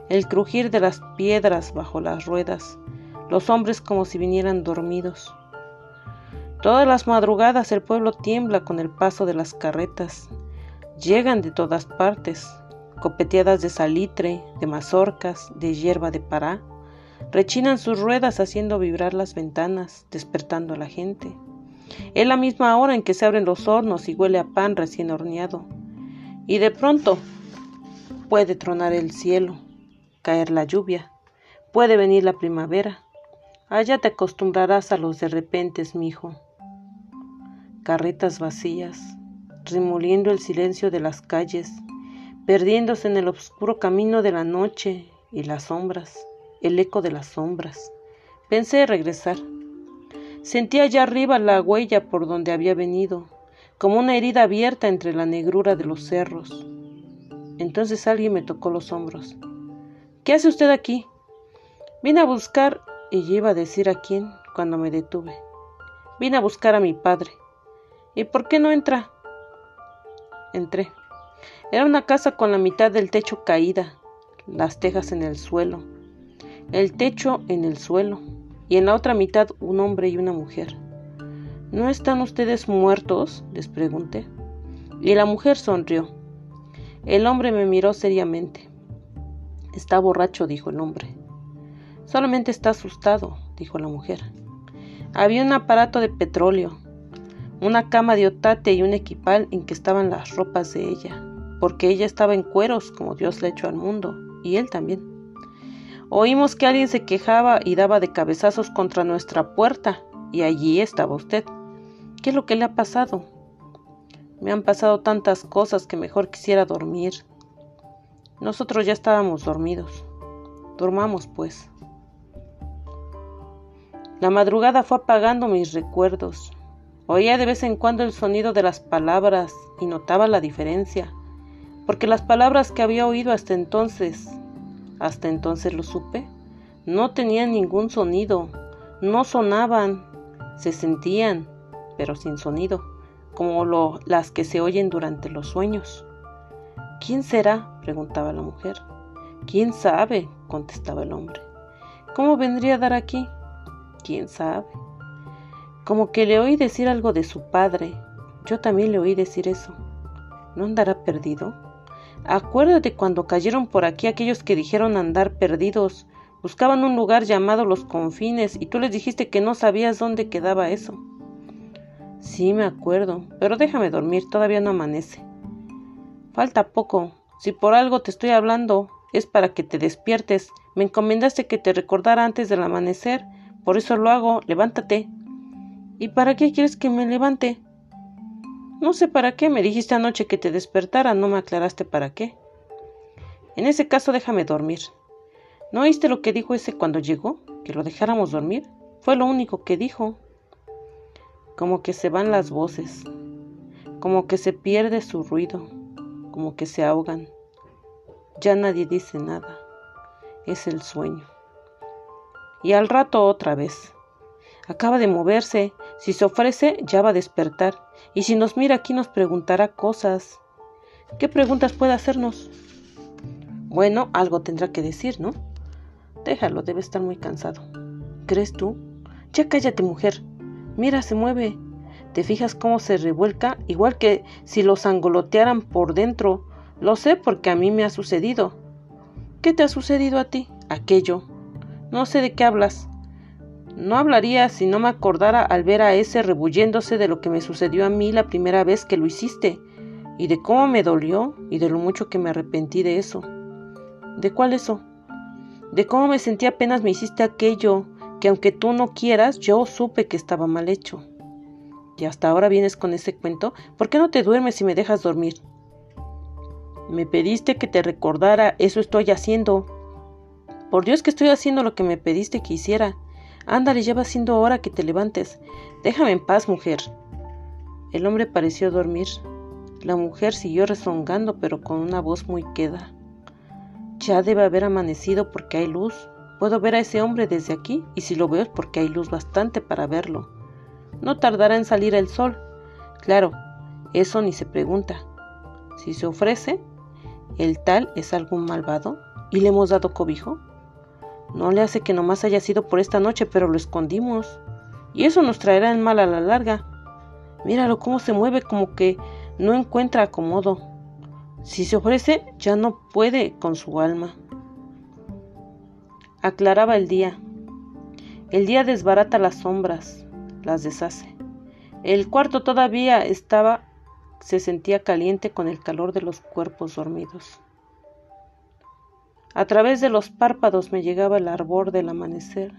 el crujir de las piedras bajo las ruedas, los hombres como si vinieran dormidos. Todas las madrugadas el pueblo tiembla con el paso de las carretas. Llegan de todas partes, copeteadas de salitre, de mazorcas, de hierba de pará. Rechinan sus ruedas haciendo vibrar las ventanas, despertando a la gente. Es la misma hora en que se abren los hornos y huele a pan recién horneado. Y de pronto puede tronar el cielo, caer la lluvia, puede venir la primavera. Allá te acostumbrarás a los de repentes, mijo. Carretas vacías, remoliendo el silencio de las calles, perdiéndose en el oscuro camino de la noche y las sombras, el eco de las sombras. Pensé regresar. Sentí allá arriba la huella por donde había venido, como una herida abierta entre la negrura de los cerros. Entonces alguien me tocó los hombros. ¿Qué hace usted aquí? Vine a buscar y iba a decir a quién cuando me detuve. Vine a buscar a mi padre. ¿Y por qué no entra? Entré. Era una casa con la mitad del techo caída, las tejas en el suelo, el techo en el suelo, y en la otra mitad un hombre y una mujer. ¿No están ustedes muertos? les pregunté. Y la mujer sonrió. El hombre me miró seriamente. Está borracho, dijo el hombre. Solamente está asustado, dijo la mujer. Había un aparato de petróleo, una cama de otate y un equipal en que estaban las ropas de ella, porque ella estaba en cueros como Dios le echó al mundo, y él también. Oímos que alguien se quejaba y daba de cabezazos contra nuestra puerta, y allí estaba usted. ¿Qué es lo que le ha pasado? Me han pasado tantas cosas que mejor quisiera dormir. Nosotros ya estábamos dormidos. Dormamos, pues. La madrugada fue apagando mis recuerdos. Oía de vez en cuando el sonido de las palabras y notaba la diferencia, porque las palabras que había oído hasta entonces, hasta entonces lo supe, no tenían ningún sonido, no sonaban, se sentían, pero sin sonido, como lo, las que se oyen durante los sueños. ¿Quién será? preguntaba la mujer. ¿Quién sabe? contestaba el hombre. ¿Cómo vendría a dar aquí? ¿Quién sabe? Como que le oí decir algo de su padre. Yo también le oí decir eso. ¿No andará perdido? Acuérdate cuando cayeron por aquí aquellos que dijeron andar perdidos. Buscaban un lugar llamado Los Confines y tú les dijiste que no sabías dónde quedaba eso. Sí, me acuerdo, pero déjame dormir, todavía no amanece. Falta poco. Si por algo te estoy hablando, es para que te despiertes. Me encomendaste que te recordara antes del amanecer, por eso lo hago. Levántate. ¿Y para qué quieres que me levante? No sé para qué, me dijiste anoche que te despertara, no me aclaraste para qué. En ese caso déjame dormir. ¿No oíste lo que dijo ese cuando llegó? ¿Que lo dejáramos dormir? Fue lo único que dijo. Como que se van las voces, como que se pierde su ruido, como que se ahogan. Ya nadie dice nada. Es el sueño. Y al rato otra vez. Acaba de moverse. Si se ofrece, ya va a despertar. Y si nos mira aquí nos preguntará cosas. ¿Qué preguntas puede hacernos? Bueno, algo tendrá que decir, ¿no? Déjalo, debe estar muy cansado. ¿Crees tú? Ya cállate, mujer. Mira, se mueve. ¿Te fijas cómo se revuelca? Igual que si los angolotearan por dentro. Lo sé porque a mí me ha sucedido. ¿Qué te ha sucedido a ti? Aquello. No sé de qué hablas. No hablaría si no me acordara al ver a ese rebulléndose de lo que me sucedió a mí la primera vez que lo hiciste, y de cómo me dolió y de lo mucho que me arrepentí de eso. ¿De cuál eso? De cómo me sentí apenas me hiciste aquello, que aunque tú no quieras, yo supe que estaba mal hecho. Y hasta ahora vienes con ese cuento, ¿por qué no te duermes y me dejas dormir? Me pediste que te recordara, eso estoy haciendo. Por Dios que estoy haciendo lo que me pediste que hiciera. Ándale, ya va siendo hora que te levantes. Déjame en paz, mujer. El hombre pareció dormir. La mujer siguió rezongando, pero con una voz muy queda. Ya debe haber amanecido porque hay luz. Puedo ver a ese hombre desde aquí, y si lo veo es porque hay luz bastante para verlo. No tardará en salir el sol. Claro, eso ni se pregunta. Si se ofrece, ¿El tal es algún malvado? ¿Y le hemos dado cobijo? No le hace que nomás haya sido por esta noche, pero lo escondimos. Y eso nos traerá el mal a la larga. Míralo cómo se mueve como que no encuentra acomodo. Si se ofrece, ya no puede con su alma. Aclaraba el día. El día desbarata las sombras, las deshace. El cuarto todavía estaba se sentía caliente con el calor de los cuerpos dormidos. A través de los párpados me llegaba el arbor del amanecer.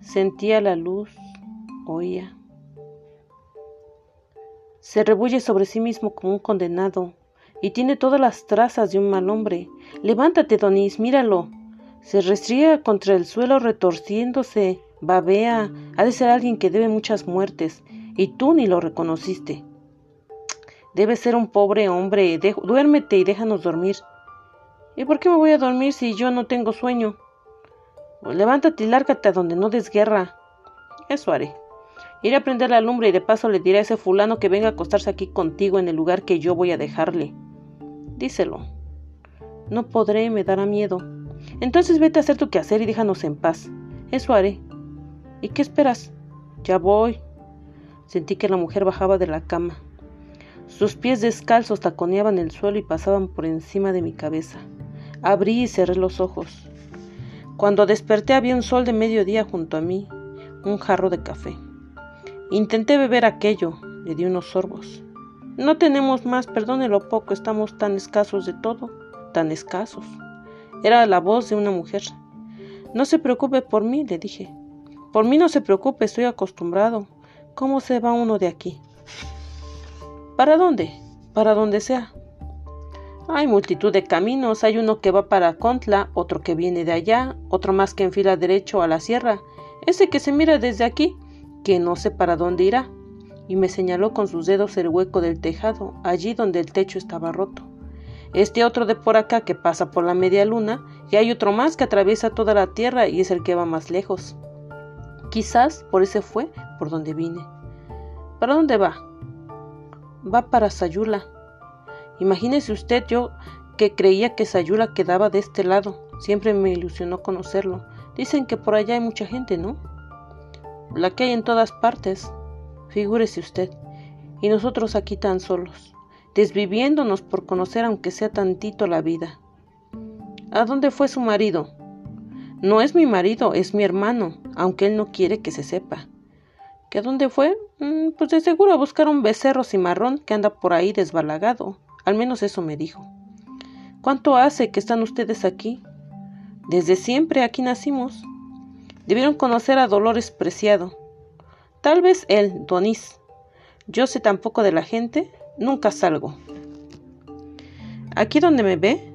Sentía la luz, oía. Se rebulle sobre sí mismo como un condenado y tiene todas las trazas de un mal hombre. Levántate, Donis, míralo. Se restriega contra el suelo retorciéndose, babea. Ha de ser alguien que debe muchas muertes y tú ni lo reconociste. Debe ser un pobre hombre. duérmete y déjanos dormir. ¿Y por qué me voy a dormir si yo no tengo sueño? Pues levántate y lárgate a donde no des guerra. Eso haré. Iré a prender la lumbre y de paso le diré a ese fulano que venga a acostarse aquí contigo en el lugar que yo voy a dejarle. Díselo. No podré, me dará miedo. Entonces vete a hacer tu quehacer y déjanos en paz. Eso haré. ¿Y qué esperas? Ya voy. Sentí que la mujer bajaba de la cama. Sus pies descalzos taconeaban el suelo y pasaban por encima de mi cabeza. Abrí y cerré los ojos. Cuando desperté había un sol de mediodía junto a mí, un jarro de café. Intenté beber aquello, le di unos sorbos. No tenemos más, perdónelo poco, estamos tan escasos de todo, tan escasos. Era la voz de una mujer. No se preocupe por mí, le dije. Por mí no se preocupe, estoy acostumbrado. ¿Cómo se va uno de aquí? ¿Para dónde? Para donde sea. Hay multitud de caminos, hay uno que va para Contla, otro que viene de allá, otro más que enfila derecho a la sierra, ese que se mira desde aquí, que no sé para dónde irá, y me señaló con sus dedos el hueco del tejado, allí donde el techo estaba roto. Este otro de por acá que pasa por la media luna, y hay otro más que atraviesa toda la tierra y es el que va más lejos. Quizás por ese fue por donde vine. ¿Para dónde va? va para Sayula. Imagínese usted yo que creía que Sayula quedaba de este lado. Siempre me ilusionó conocerlo. Dicen que por allá hay mucha gente, ¿no? La que hay en todas partes. Figúrese usted. Y nosotros aquí tan solos, desviviéndonos por conocer aunque sea tantito la vida. ¿A dónde fue su marido? No es mi marido, es mi hermano, aunque él no quiere que se sepa. ¿Que a dónde fue? Mm, pues de seguro a buscar un becerro cimarrón que anda por ahí desbalagado. Al menos eso me dijo. ¿Cuánto hace que están ustedes aquí? Desde siempre aquí nacimos. Debieron conocer a Dolores Preciado. Tal vez él, Donís. Yo sé tampoco de la gente, nunca salgo. Aquí donde me ve,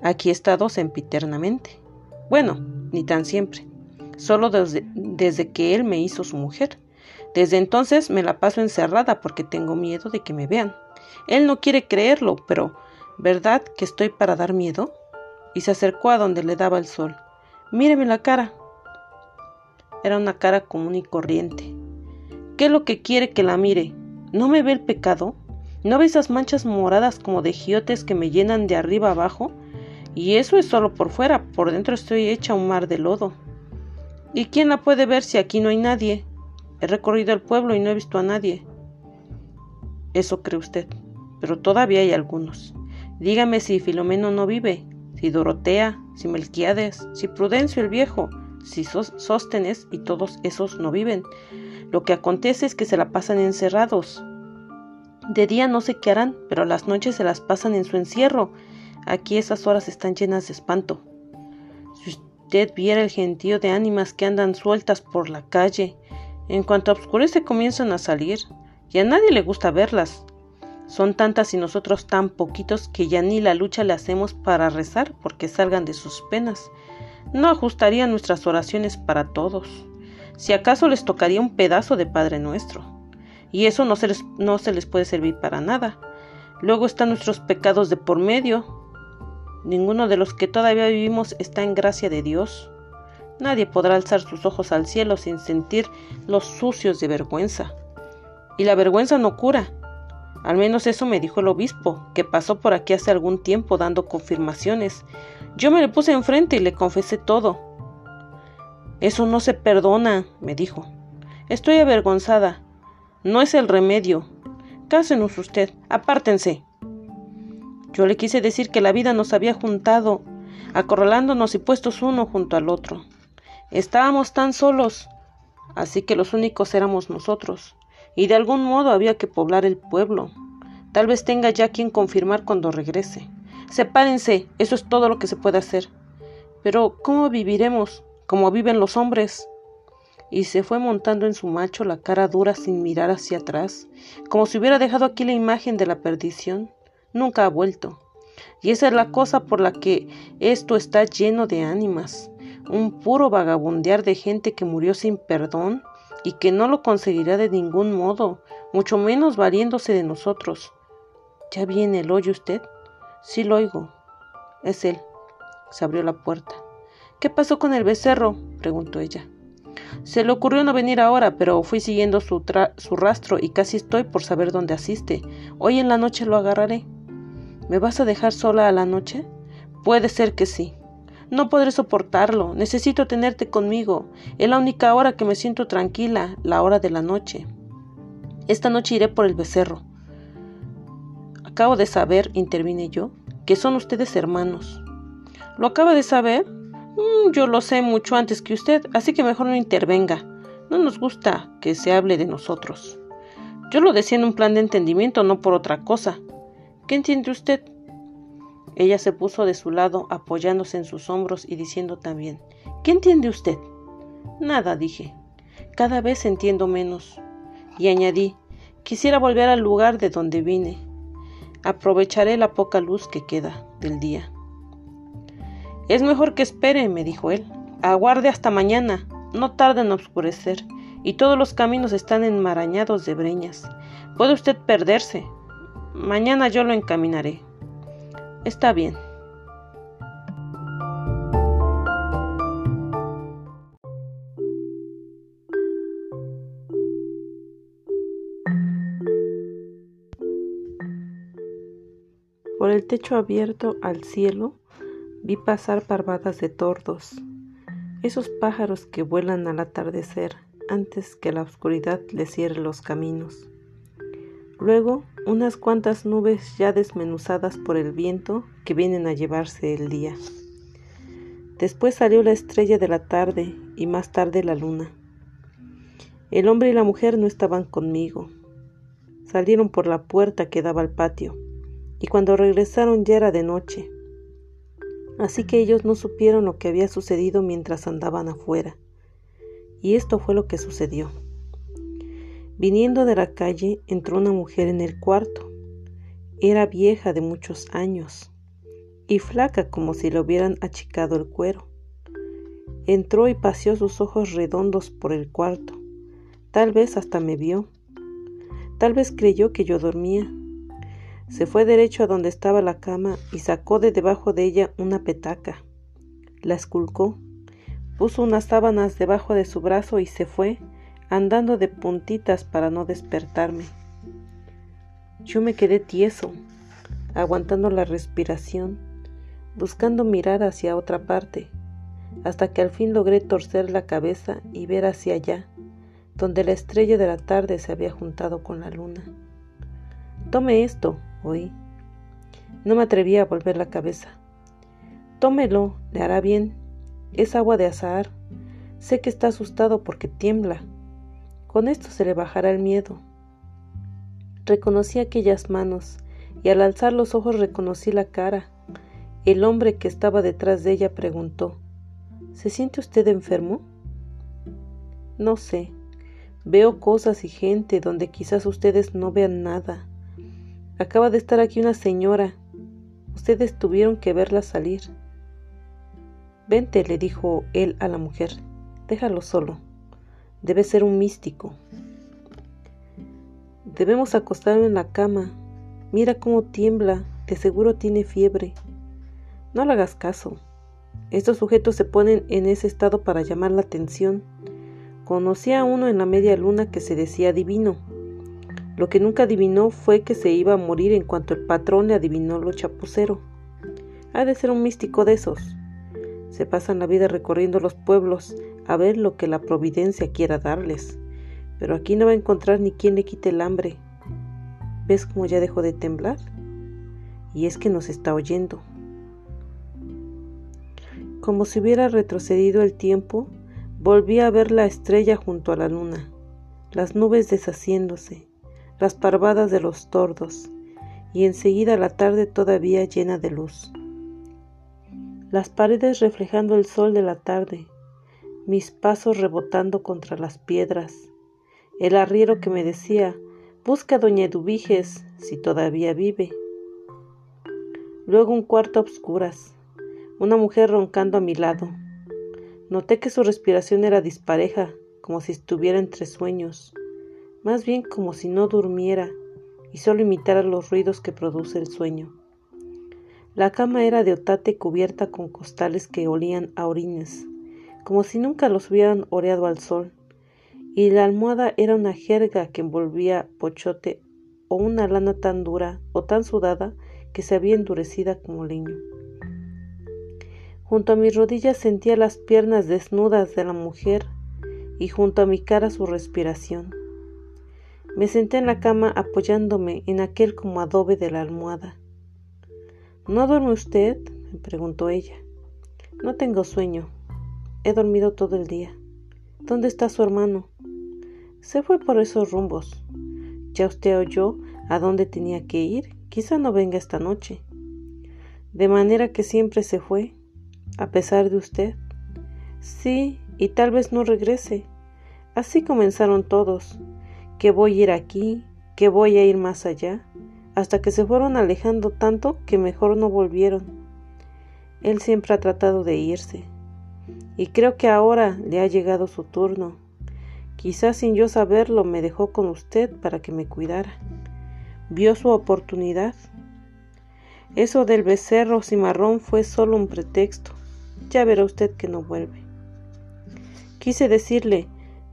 aquí he estado sempiternamente. Bueno, ni tan siempre. Solo desde, desde que él me hizo su mujer. Desde entonces me la paso encerrada porque tengo miedo de que me vean. Él no quiere creerlo, pero ¿Verdad que estoy para dar miedo? Y se acercó a donde le daba el sol. Míreme la cara. Era una cara común y corriente. ¿Qué es lo que quiere que la mire? ¿No me ve el pecado? ¿No ve esas manchas moradas como de giotes que me llenan de arriba abajo? Y eso es solo por fuera, por dentro estoy hecha un mar de lodo. ¿Y quién la puede ver si aquí no hay nadie? He recorrido el pueblo y no he visto a nadie. Eso cree usted, pero todavía hay algunos. Dígame si Filomeno no vive, si Dorotea, si Melquiades, si Prudencio el viejo, si Sóstenes y todos esos no viven. Lo que acontece es que se la pasan encerrados. De día no sé qué harán, pero las noches se las pasan en su encierro. Aquí esas horas están llenas de espanto. Si usted viera el gentío de ánimas que andan sueltas por la calle, en cuanto oscurece comienzan a salir, y a nadie le gusta verlas. Son tantas y nosotros tan poquitos que ya ni la lucha le hacemos para rezar porque salgan de sus penas. No ajustarían nuestras oraciones para todos. Si acaso les tocaría un pedazo de Padre Nuestro. Y eso no se les, no se les puede servir para nada. Luego están nuestros pecados de por medio. Ninguno de los que todavía vivimos está en gracia de Dios. Nadie podrá alzar sus ojos al cielo sin sentir los sucios de vergüenza. Y la vergüenza no cura, al menos eso me dijo el obispo, que pasó por aquí hace algún tiempo dando confirmaciones. Yo me le puse enfrente y le confesé todo. Eso no se perdona, me dijo. Estoy avergonzada. No es el remedio. Cásenos usted, apártense. Yo le quise decir que la vida nos había juntado, acorralándonos y puestos uno junto al otro. Estábamos tan solos, así que los únicos éramos nosotros y de algún modo había que poblar el pueblo. Tal vez tenga ya quien confirmar cuando regrese. Sepárense, eso es todo lo que se puede hacer. Pero, ¿cómo viviremos? Como viven los hombres. Y se fue montando en su macho la cara dura sin mirar hacia atrás, como si hubiera dejado aquí la imagen de la perdición. Nunca ha vuelto. Y esa es la cosa por la que esto está lleno de ánimas, un puro vagabundear de gente que murió sin perdón y que no lo conseguirá de ningún modo, mucho menos valiéndose de nosotros. ¿Ya viene el hoyo usted? Sí lo oigo. Es él. Se abrió la puerta. ¿Qué pasó con el becerro? preguntó ella. Se le ocurrió no venir ahora, pero fui siguiendo su rastro y casi estoy por saber dónde asiste. Hoy en la noche lo agarraré. ¿Me vas a dejar sola a la noche? Puede ser que sí. No podré soportarlo. Necesito tenerte conmigo. Es la única hora que me siento tranquila, la hora de la noche. Esta noche iré por el becerro. Acabo de saber, intervine yo, que son ustedes hermanos. ¿Lo acaba de saber? Mm, yo lo sé mucho antes que usted, así que mejor no intervenga. No nos gusta que se hable de nosotros. Yo lo decía en un plan de entendimiento, no por otra cosa. ¿Qué entiende usted? Ella se puso de su lado, apoyándose en sus hombros y diciendo también ¿Qué entiende usted? Nada, dije. Cada vez entiendo menos. Y añadí Quisiera volver al lugar de donde vine. Aprovecharé la poca luz que queda del día. Es mejor que espere, me dijo él. Aguarde hasta mañana. No tarda en oscurecer, y todos los caminos están enmarañados de breñas. Puede usted perderse. Mañana yo lo encaminaré. Está bien. Por el techo abierto al cielo vi pasar parvadas de tordos, esos pájaros que vuelan al atardecer antes que la oscuridad les cierre los caminos. Luego unas cuantas nubes ya desmenuzadas por el viento que vienen a llevarse el día. Después salió la estrella de la tarde y más tarde la luna. El hombre y la mujer no estaban conmigo. Salieron por la puerta que daba al patio y cuando regresaron ya era de noche. Así que ellos no supieron lo que había sucedido mientras andaban afuera. Y esto fue lo que sucedió. Viniendo de la calle, entró una mujer en el cuarto. Era vieja de muchos años y flaca como si le hubieran achicado el cuero. Entró y paseó sus ojos redondos por el cuarto. Tal vez hasta me vio. Tal vez creyó que yo dormía se fue derecho a donde estaba la cama y sacó de debajo de ella una petaca. La esculcó, puso unas sábanas debajo de su brazo y se fue, andando de puntitas para no despertarme. Yo me quedé tieso, aguantando la respiración, buscando mirar hacia otra parte, hasta que al fin logré torcer la cabeza y ver hacia allá, donde la estrella de la tarde se había juntado con la luna. Tome esto, oí. No me atrevía a volver la cabeza. Tómelo, le hará bien. Es agua de azahar. Sé que está asustado porque tiembla. Con esto se le bajará el miedo. Reconocí aquellas manos y al alzar los ojos reconocí la cara. El hombre que estaba detrás de ella preguntó, ¿Se siente usted enfermo? No sé. Veo cosas y gente donde quizás ustedes no vean nada. Acaba de estar aquí una señora. Ustedes tuvieron que verla salir. Vente, le dijo él a la mujer. Déjalo solo. Debe ser un místico. Debemos acostarlo en la cama. Mira cómo tiembla. De seguro tiene fiebre. No le hagas caso. Estos sujetos se ponen en ese estado para llamar la atención. Conocí a uno en la media luna que se decía divino lo que nunca adivinó fue que se iba a morir en cuanto el patrón le adivinó lo chapucero. Ha de ser un místico de esos. Se pasan la vida recorriendo los pueblos a ver lo que la providencia quiera darles. Pero aquí no va a encontrar ni quien le quite el hambre. ¿Ves cómo ya dejó de temblar? Y es que nos está oyendo. Como si hubiera retrocedido el tiempo, volví a ver la estrella junto a la luna, las nubes deshaciéndose, las parvadas de los tordos, y enseguida la tarde todavía llena de luz. Las paredes reflejando el sol de la tarde, mis pasos rebotando contra las piedras, el arriero que me decía, busca a doña Eduviges si todavía vive. Luego un cuarto a obscuras, una mujer roncando a mi lado. Noté que su respiración era dispareja, como si estuviera entre sueños más bien como si no durmiera y solo imitara los ruidos que produce el sueño. La cama era de otate cubierta con costales que olían a orines, como si nunca los hubieran oreado al sol, y la almohada era una jerga que envolvía pochote o una lana tan dura o tan sudada que se había endurecida como leño. Junto a mis rodillas sentía las piernas desnudas de la mujer y junto a mi cara su respiración. Me senté en la cama apoyándome en aquel como adobe de la almohada. ¿No duerme usted? me preguntó ella. No tengo sueño. He dormido todo el día. ¿Dónde está su hermano? Se fue por esos rumbos. ¿Ya usted oyó a dónde tenía que ir? Quizá no venga esta noche. De manera que siempre se fue, a pesar de usted. Sí, y tal vez no regrese. Así comenzaron todos que voy a ir aquí, que voy a ir más allá, hasta que se fueron alejando tanto que mejor no volvieron. Él siempre ha tratado de irse, y creo que ahora le ha llegado su turno. Quizás sin yo saberlo me dejó con usted para que me cuidara. Vio su oportunidad. Eso del becerro cimarrón fue solo un pretexto. Ya verá usted que no vuelve. Quise decirle,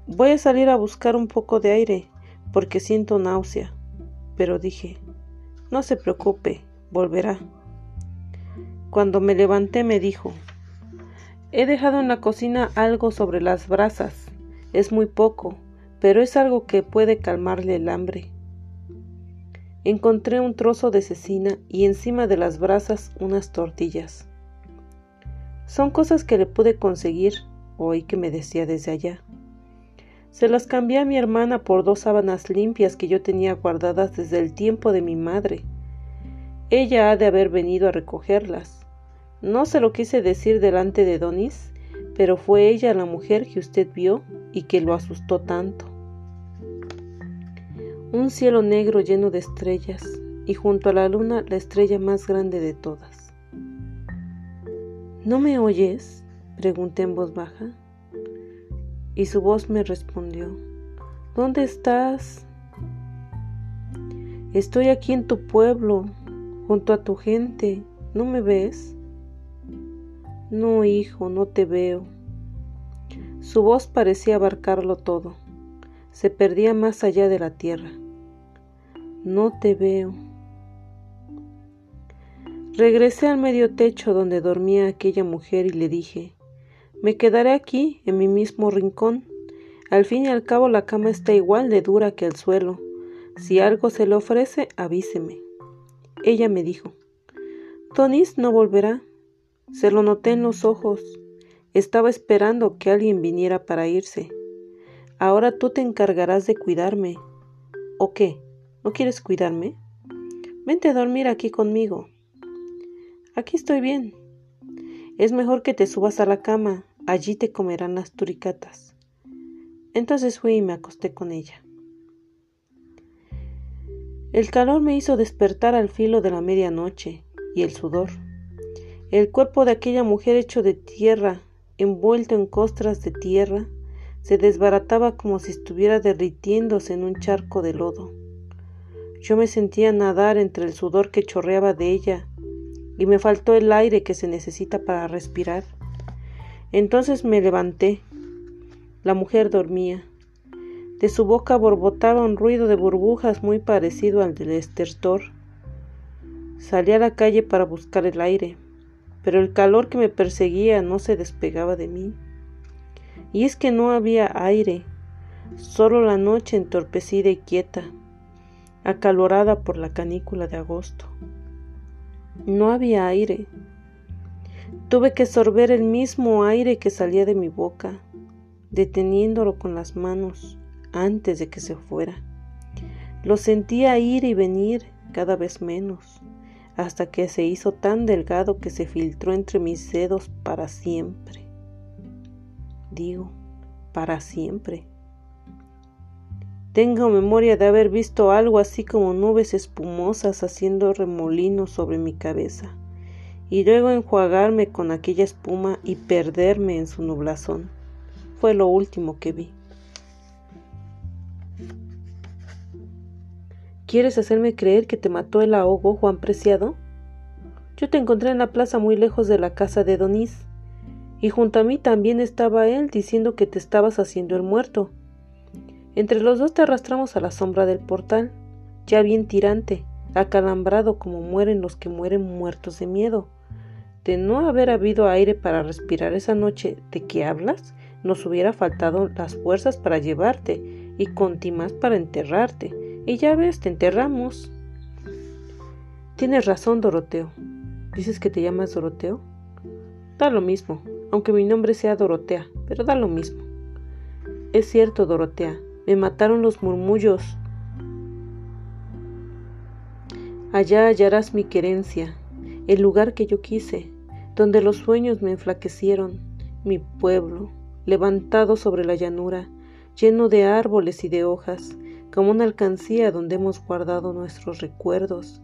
voy a salir a buscar un poco de aire porque siento náusea. Pero dije, no se preocupe, volverá. Cuando me levanté me dijo, he dejado en la cocina algo sobre las brasas. Es muy poco, pero es algo que puede calmarle el hambre. Encontré un trozo de cecina y encima de las brasas unas tortillas. Son cosas que le pude conseguir, oí que me decía desde allá. Se las cambié a mi hermana por dos sábanas limpias que yo tenía guardadas desde el tiempo de mi madre. Ella ha de haber venido a recogerlas. No se lo quise decir delante de Donis, pero fue ella la mujer que usted vio y que lo asustó tanto. Un cielo negro lleno de estrellas y junto a la luna la estrella más grande de todas. ¿No me oyes? pregunté en voz baja y su voz me respondió, ¿Dónde estás? Estoy aquí en tu pueblo, junto a tu gente. ¿No me ves? No, hijo, no te veo. Su voz parecía abarcarlo todo. Se perdía más allá de la tierra. No te veo. Regresé al medio techo donde dormía aquella mujer y le dije, me quedaré aquí, en mi mismo rincón. Al fin y al cabo la cama está igual de dura que el suelo. Si algo se le ofrece, avíseme. Ella me dijo, Tonis no volverá. Se lo noté en los ojos. Estaba esperando que alguien viniera para irse. Ahora tú te encargarás de cuidarme. ¿O qué? ¿No quieres cuidarme? Vente a dormir aquí conmigo. Aquí estoy bien. Es mejor que te subas a la cama, allí te comerán las turicatas. Entonces fui y me acosté con ella. El calor me hizo despertar al filo de la medianoche y el sudor. El cuerpo de aquella mujer hecho de tierra, envuelto en costras de tierra, se desbarataba como si estuviera derritiéndose en un charco de lodo. Yo me sentía nadar entre el sudor que chorreaba de ella y me faltó el aire que se necesita para respirar. Entonces me levanté. La mujer dormía. De su boca borbotaba un ruido de burbujas muy parecido al del estertor. Salí a la calle para buscar el aire, pero el calor que me perseguía no se despegaba de mí. Y es que no había aire, solo la noche entorpecida y quieta, acalorada por la canícula de agosto. No había aire. Tuve que sorber el mismo aire que salía de mi boca, deteniéndolo con las manos antes de que se fuera. Lo sentía ir y venir cada vez menos, hasta que se hizo tan delgado que se filtró entre mis dedos para siempre. Digo, para siempre. Tengo memoria de haber visto algo así como nubes espumosas haciendo remolinos sobre mi cabeza, y luego enjuagarme con aquella espuma y perderme en su nublazón. Fue lo último que vi. ¿Quieres hacerme creer que te mató el ahogo, Juan Preciado? Yo te encontré en la plaza muy lejos de la casa de Donís, y junto a mí también estaba él diciendo que te estabas haciendo el muerto. Entre los dos te arrastramos a la sombra del portal, ya bien tirante, acalambrado como mueren los que mueren muertos de miedo. De no haber habido aire para respirar esa noche de que hablas, nos hubiera faltado las fuerzas para llevarte y contimás para enterrarte. Y ya ves, te enterramos. Tienes razón, Doroteo. ¿Dices que te llamas Doroteo? Da lo mismo, aunque mi nombre sea Dorotea, pero da lo mismo. Es cierto, Dorotea, me mataron los murmullos. Allá hallarás mi querencia, el lugar que yo quise, donde los sueños me enflaquecieron, mi pueblo, levantado sobre la llanura, lleno de árboles y de hojas, como una alcancía donde hemos guardado nuestros recuerdos.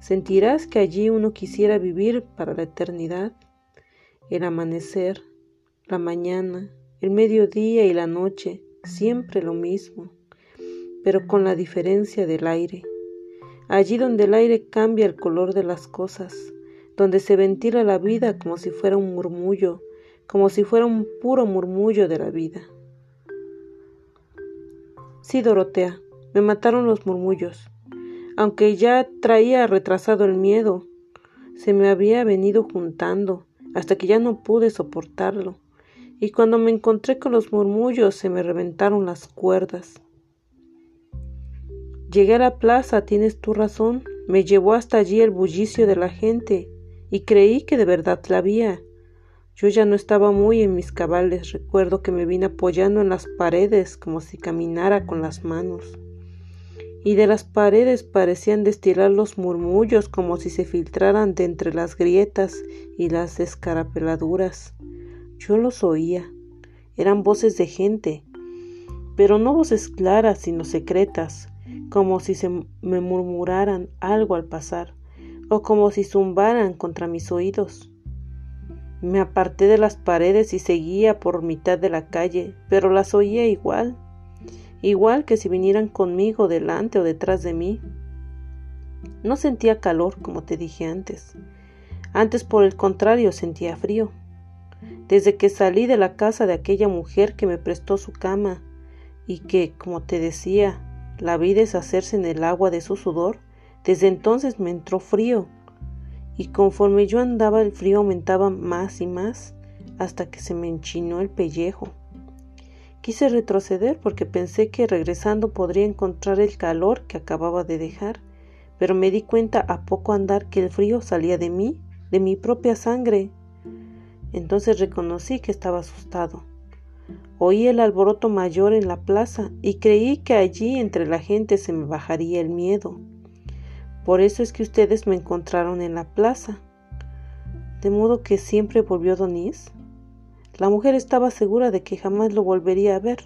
Sentirás que allí uno quisiera vivir para la eternidad. El amanecer, la mañana, el mediodía y la noche, siempre lo mismo, pero con la diferencia del aire. Allí donde el aire cambia el color de las cosas, donde se ventila la vida como si fuera un murmullo, como si fuera un puro murmullo de la vida. Sí, Dorotea, me mataron los murmullos. aunque ya traía retrasado el miedo. Se me había venido juntando hasta que ya no pude soportarlo, y cuando me encontré con los murmullos se me reventaron las cuerdas. Llegué a la plaza, tienes tu razón, me llevó hasta allí el bullicio de la gente, y creí que de verdad la había. Yo ya no estaba muy en mis cabales, recuerdo que me vine apoyando en las paredes como si caminara con las manos. Y de las paredes parecían destilar los murmullos como si se filtraran de entre las grietas y las descarapeladuras. Yo los oía. Eran voces de gente, pero no voces claras sino secretas, como si se me murmuraran algo al pasar, o como si zumbaran contra mis oídos. Me aparté de las paredes y seguía por mitad de la calle, pero las oía igual, igual que si vinieran conmigo delante o detrás de mí. No sentía calor, como te dije antes. Antes, por el contrario, sentía frío. Desde que salí de la casa de aquella mujer que me prestó su cama y que, como te decía, la vi deshacerse en el agua de su sudor, desde entonces me entró frío y conforme yo andaba el frío aumentaba más y más hasta que se me enchinó el pellejo. Quise retroceder porque pensé que regresando podría encontrar el calor que acababa de dejar, pero me di cuenta a poco andar que el frío salía de mí, de mi propia sangre. Entonces reconocí que estaba asustado. Oí el alboroto mayor en la plaza y creí que allí entre la gente se me bajaría el miedo. Por eso es que ustedes me encontraron en la plaza. De modo que siempre volvió Donis. La mujer estaba segura de que jamás lo volvería a ver.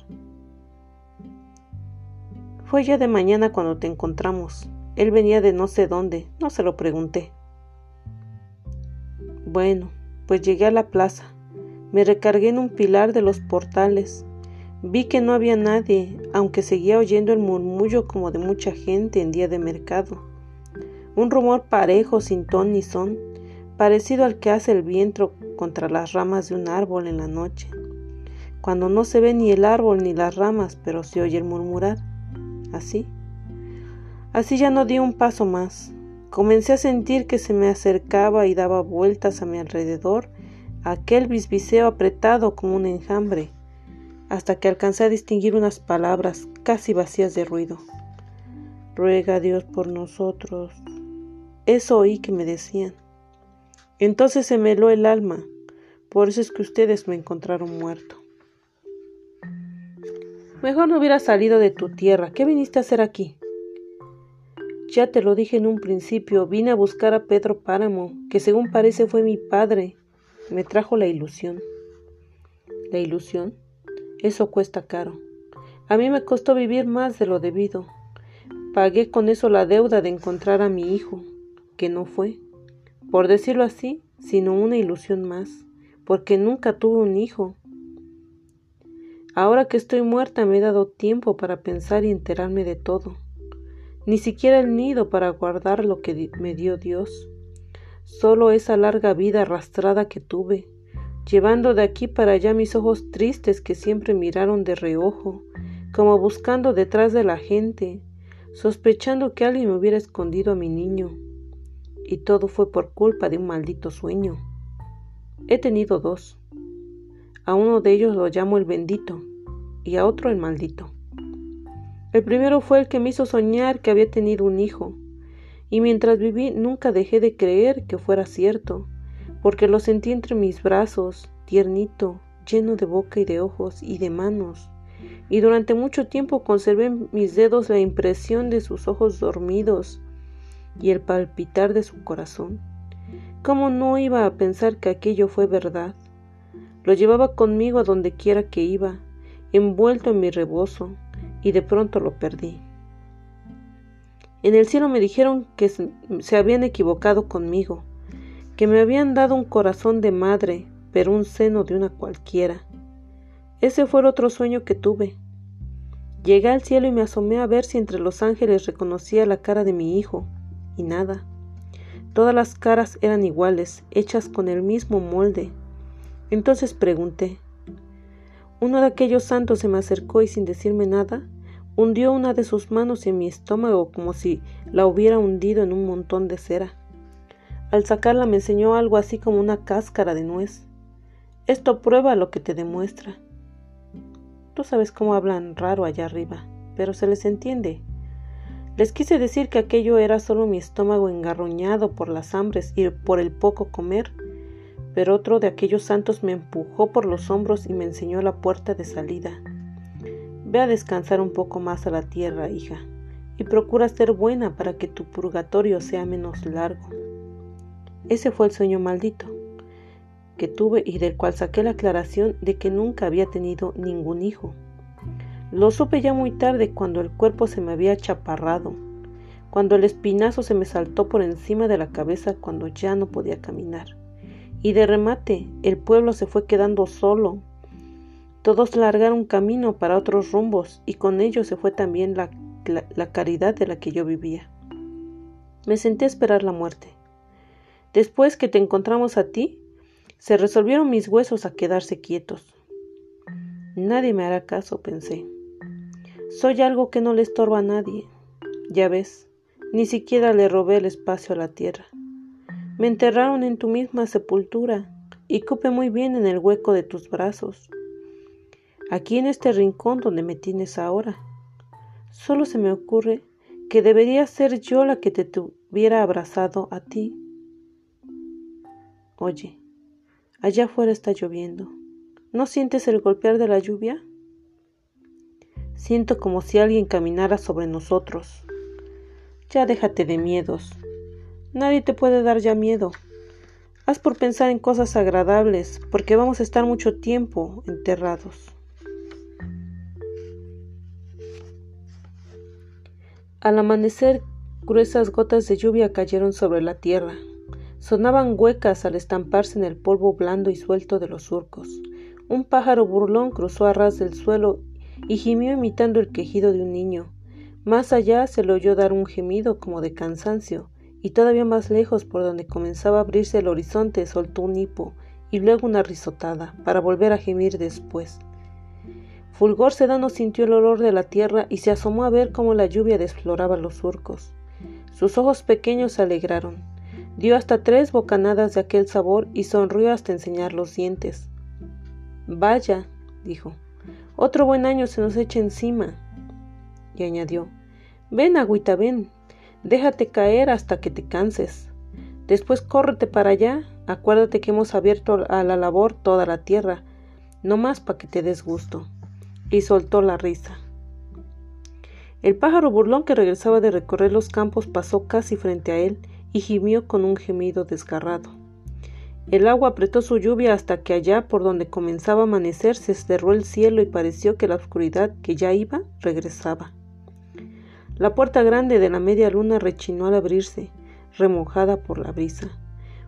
Fue ya de mañana cuando te encontramos. Él venía de no sé dónde, no se lo pregunté. Bueno, pues llegué a la plaza. Me recargué en un pilar de los portales. Vi que no había nadie, aunque seguía oyendo el murmullo como de mucha gente en día de mercado un rumor parejo sin ton ni son, parecido al que hace el viento contra las ramas de un árbol en la noche, cuando no se ve ni el árbol ni las ramas, pero se oye el murmurar. Así. Así ya no di un paso más. Comencé a sentir que se me acercaba y daba vueltas a mi alrededor aquel bisbiseo apretado como un enjambre, hasta que alcancé a distinguir unas palabras casi vacías de ruido. Ruega Dios por nosotros, eso oí que me decían. Entonces se me heló el alma. Por eso es que ustedes me encontraron muerto. Mejor no hubiera salido de tu tierra. ¿Qué viniste a hacer aquí? Ya te lo dije en un principio, vine a buscar a Pedro Páramo, que según parece fue mi padre. Me trajo la ilusión. ¿La ilusión? Eso cuesta caro. A mí me costó vivir más de lo debido. Pagué con eso la deuda de encontrar a mi hijo que no fue, por decirlo así, sino una ilusión más, porque nunca tuve un hijo. Ahora que estoy muerta me he dado tiempo para pensar y enterarme de todo, ni siquiera el nido para guardar lo que me dio Dios, solo esa larga vida arrastrada que tuve, llevando de aquí para allá mis ojos tristes que siempre miraron de reojo, como buscando detrás de la gente, sospechando que alguien me hubiera escondido a mi niño y todo fue por culpa de un maldito sueño. He tenido dos. A uno de ellos lo llamo el bendito y a otro el maldito. El primero fue el que me hizo soñar que había tenido un hijo, y mientras viví nunca dejé de creer que fuera cierto, porque lo sentí entre mis brazos, tiernito, lleno de boca y de ojos y de manos, y durante mucho tiempo conservé en mis dedos la impresión de sus ojos dormidos, y el palpitar de su corazón. ¿Cómo no iba a pensar que aquello fue verdad? Lo llevaba conmigo a donde quiera que iba, envuelto en mi rebozo, y de pronto lo perdí. En el cielo me dijeron que se habían equivocado conmigo, que me habían dado un corazón de madre, pero un seno de una cualquiera. Ese fue el otro sueño que tuve. Llegué al cielo y me asomé a ver si entre los ángeles reconocía la cara de mi hijo, y nada. Todas las caras eran iguales, hechas con el mismo molde. Entonces pregunté. Uno de aquellos santos se me acercó y sin decirme nada, hundió una de sus manos en mi estómago como si la hubiera hundido en un montón de cera. Al sacarla me enseñó algo así como una cáscara de nuez. Esto prueba lo que te demuestra. Tú sabes cómo hablan raro allá arriba, pero se les entiende. Les quise decir que aquello era solo mi estómago engarroñado por las hambres y por el poco comer, pero otro de aquellos santos me empujó por los hombros y me enseñó la puerta de salida. Ve a descansar un poco más a la tierra, hija, y procura ser buena para que tu purgatorio sea menos largo. Ese fue el sueño maldito que tuve y del cual saqué la aclaración de que nunca había tenido ningún hijo. Lo supe ya muy tarde cuando el cuerpo se me había chaparrado, cuando el espinazo se me saltó por encima de la cabeza cuando ya no podía caminar. Y de remate, el pueblo se fue quedando solo. Todos largaron camino para otros rumbos y con ello se fue también la, la caridad de la que yo vivía. Me senté a esperar la muerte. Después que te encontramos a ti, se resolvieron mis huesos a quedarse quietos. Nadie me hará caso, pensé. Soy algo que no le estorba a nadie. Ya ves, ni siquiera le robé el espacio a la tierra. Me enterraron en tu misma sepultura y cupe muy bien en el hueco de tus brazos. Aquí en este rincón donde me tienes ahora. Solo se me ocurre que debería ser yo la que te tuviera abrazado a ti. Oye, allá afuera está lloviendo. ¿No sientes el golpear de la lluvia? Siento como si alguien caminara sobre nosotros. Ya déjate de miedos. Nadie te puede dar ya miedo. Haz por pensar en cosas agradables, porque vamos a estar mucho tiempo enterrados. Al amanecer, gruesas gotas de lluvia cayeron sobre la tierra. Sonaban huecas al estamparse en el polvo blando y suelto de los surcos. Un pájaro burlón cruzó a ras del suelo y gimió imitando el quejido de un niño. Más allá se le oyó dar un gemido como de cansancio, y todavía más lejos por donde comenzaba a abrirse el horizonte soltó un hipo y luego una risotada, para volver a gemir después. Fulgor Sedano sintió el olor de la tierra y se asomó a ver cómo la lluvia desfloraba los surcos. Sus ojos pequeños se alegraron. Dio hasta tres bocanadas de aquel sabor y sonrió hasta enseñar los dientes. Vaya, dijo, otro buen año se nos echa encima. Y añadió, ven, agüita, ven, Déjate caer hasta que te canses. Después córrete para allá. Acuérdate que hemos abierto a la labor toda la tierra, no más para que te des gusto. Y soltó la risa. El pájaro burlón que regresaba de recorrer los campos pasó casi frente a él y gimió con un gemido desgarrado. El agua apretó su lluvia hasta que allá por donde comenzaba a amanecer se cerró el cielo y pareció que la oscuridad que ya iba regresaba. La puerta grande de la media luna rechinó al abrirse, remojada por la brisa.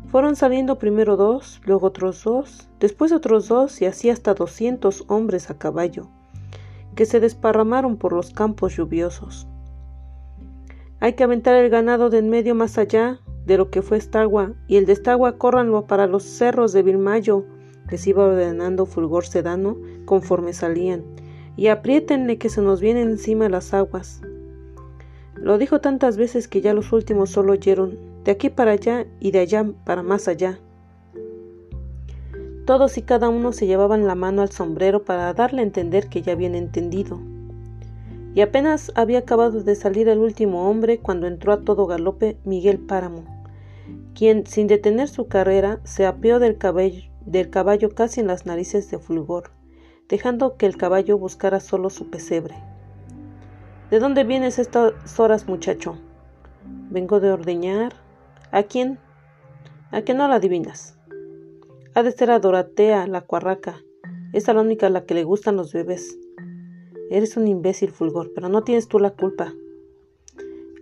Fueron saliendo primero dos, luego otros dos, después otros dos y así hasta doscientos hombres a caballo, que se desparramaron por los campos lluviosos. Hay que aventar el ganado de en medio más allá de lo que fue Estagua, y el de Estagua córranlo para los cerros de Vilmayo, les iba ordenando Fulgor Sedano conforme salían, y apriétenle que se nos vienen encima las aguas. Lo dijo tantas veces que ya los últimos solo oyeron de aquí para allá y de allá para más allá. Todos y cada uno se llevaban la mano al sombrero para darle a entender que ya habían entendido. Y apenas había acabado de salir el último hombre cuando entró a todo galope Miguel Páramo, quien, sin detener su carrera, se apeó del caballo, del caballo casi en las narices de Fulgor, dejando que el caballo buscara solo su pesebre. ¿De dónde vienes estas horas, muchacho? Vengo de ordeñar. ¿A quién? ¿A qué no la adivinas? Ha de ser a Doratea, la cuarraca. Es la única a la que le gustan los bebés. Eres un imbécil, Fulgor, pero no tienes tú la culpa.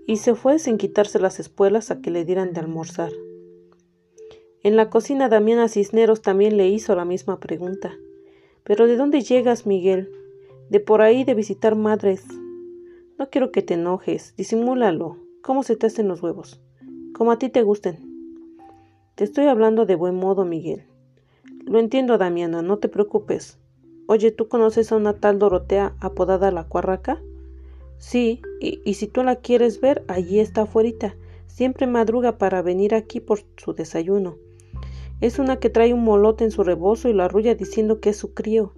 Y se fue sin quitarse las espuelas a que le dieran de almorzar. En la cocina Damiana Cisneros también le hizo la misma pregunta. ¿Pero de dónde llegas, Miguel? De por ahí de visitar madres. No quiero que te enojes, disimúlalo. ¿Cómo se te hacen los huevos? Como a ti te gusten. Te estoy hablando de buen modo, Miguel. Lo entiendo, Damiana, no te preocupes. Oye, ¿tú conoces a una tal Dorotea apodada la Cuarraca? Sí, y, si tú la quieres ver, allí está afuera. Siempre madruga para venir aquí por su desayuno. Es una que trae un molote en su rebozo y la arrulla diciendo que es su crío.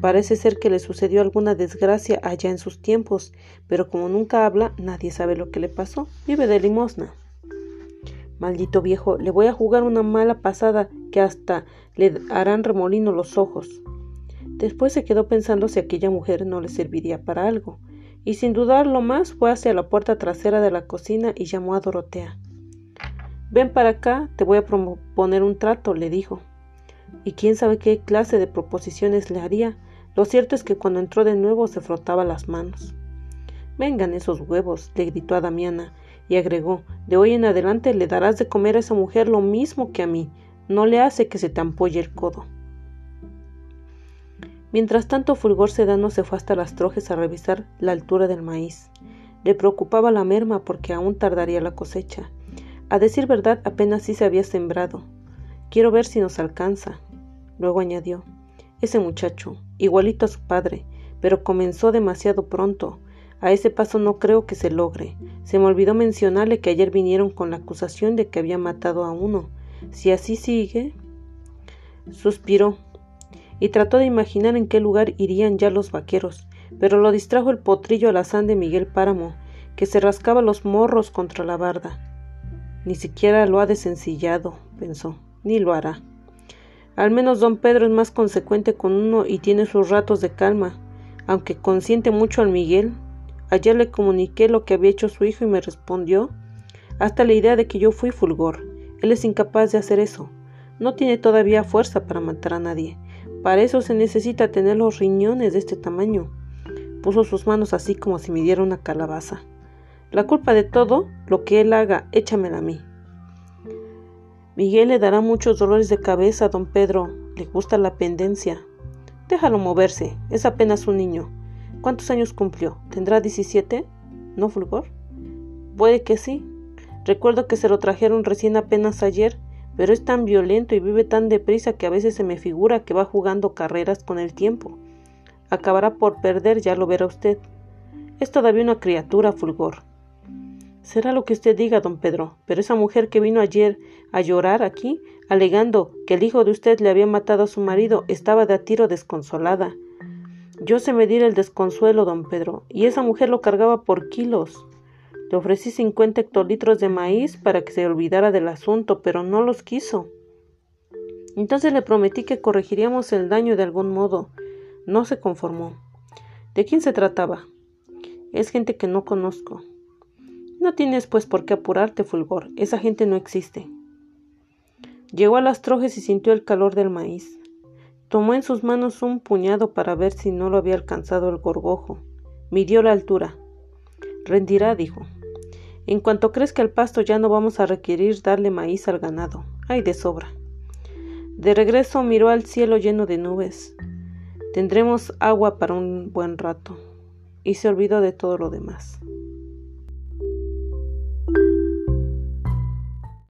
Parece ser que le sucedió alguna desgracia allá en sus tiempos, pero como nunca habla, nadie sabe lo que le pasó. Vive de limosna. Maldito viejo, le voy a jugar una mala pasada que hasta le harán remolino los ojos. Después se quedó pensando si aquella mujer no le serviría para algo, y sin dudarlo más fue hacia la puerta trasera de la cocina y llamó a Dorotea. Ven para acá, te voy a proponer un trato, le dijo. Y quién sabe qué clase de proposiciones le haría. Lo cierto es que cuando entró de nuevo se frotaba las manos. Vengan esos huevos, le gritó a Damiana, y agregó De hoy en adelante le darás de comer a esa mujer lo mismo que a mí. No le hace que se te ampolle el codo. Mientras tanto, Fulgor Sedano se fue hasta las trojes a revisar la altura del maíz. Le preocupaba la merma porque aún tardaría la cosecha. A decir verdad, apenas sí se había sembrado. Quiero ver si nos alcanza. Luego añadió, ese muchacho, igualito a su padre, pero comenzó demasiado pronto. A ese paso no creo que se logre. Se me olvidó mencionarle que ayer vinieron con la acusación de que había matado a uno. Si así sigue. Suspiró y trató de imaginar en qué lugar irían ya los vaqueros, pero lo distrajo el potrillo alazán de Miguel Páramo, que se rascaba los morros contra la barda. Ni siquiera lo ha desencillado, pensó, ni lo hará. Al menos don Pedro es más consecuente con uno y tiene sus ratos de calma, aunque consiente mucho al Miguel. Ayer le comuniqué lo que había hecho su hijo y me respondió hasta la idea de que yo fui fulgor. Él es incapaz de hacer eso. No tiene todavía fuerza para matar a nadie. Para eso se necesita tener los riñones de este tamaño. Puso sus manos así como si midiera una calabaza. La culpa de todo, lo que él haga, échamela a mí. Miguel le dará muchos dolores de cabeza don Pedro. Le gusta la pendencia. Déjalo moverse. Es apenas un niño. ¿Cuántos años cumplió? ¿Tendrá 17? ¿No, Fulgor? Puede que sí. Recuerdo que se lo trajeron recién apenas ayer, pero es tan violento y vive tan deprisa que a veces se me figura que va jugando carreras con el tiempo. Acabará por perder, ya lo verá usted. Es todavía una criatura, Fulgor. Será lo que usted diga, don Pedro, pero esa mujer que vino ayer a llorar aquí, alegando que el hijo de usted le había matado a su marido, estaba de a tiro desconsolada. Yo sé medir el desconsuelo, don Pedro, y esa mujer lo cargaba por kilos. Le ofrecí cincuenta hectolitros de maíz para que se olvidara del asunto, pero no los quiso. Entonces le prometí que corregiríamos el daño de algún modo. No se conformó. ¿De quién se trataba? Es gente que no conozco. No tienes pues por qué apurarte, Fulgor. Esa gente no existe. Llegó a las trojes y sintió el calor del maíz. Tomó en sus manos un puñado para ver si no lo había alcanzado el gorgojo. Midió la altura. Rendirá, dijo. En cuanto crezca el pasto ya no vamos a requerir darle maíz al ganado. Hay de sobra. De regreso miró al cielo lleno de nubes. Tendremos agua para un buen rato. Y se olvidó de todo lo demás.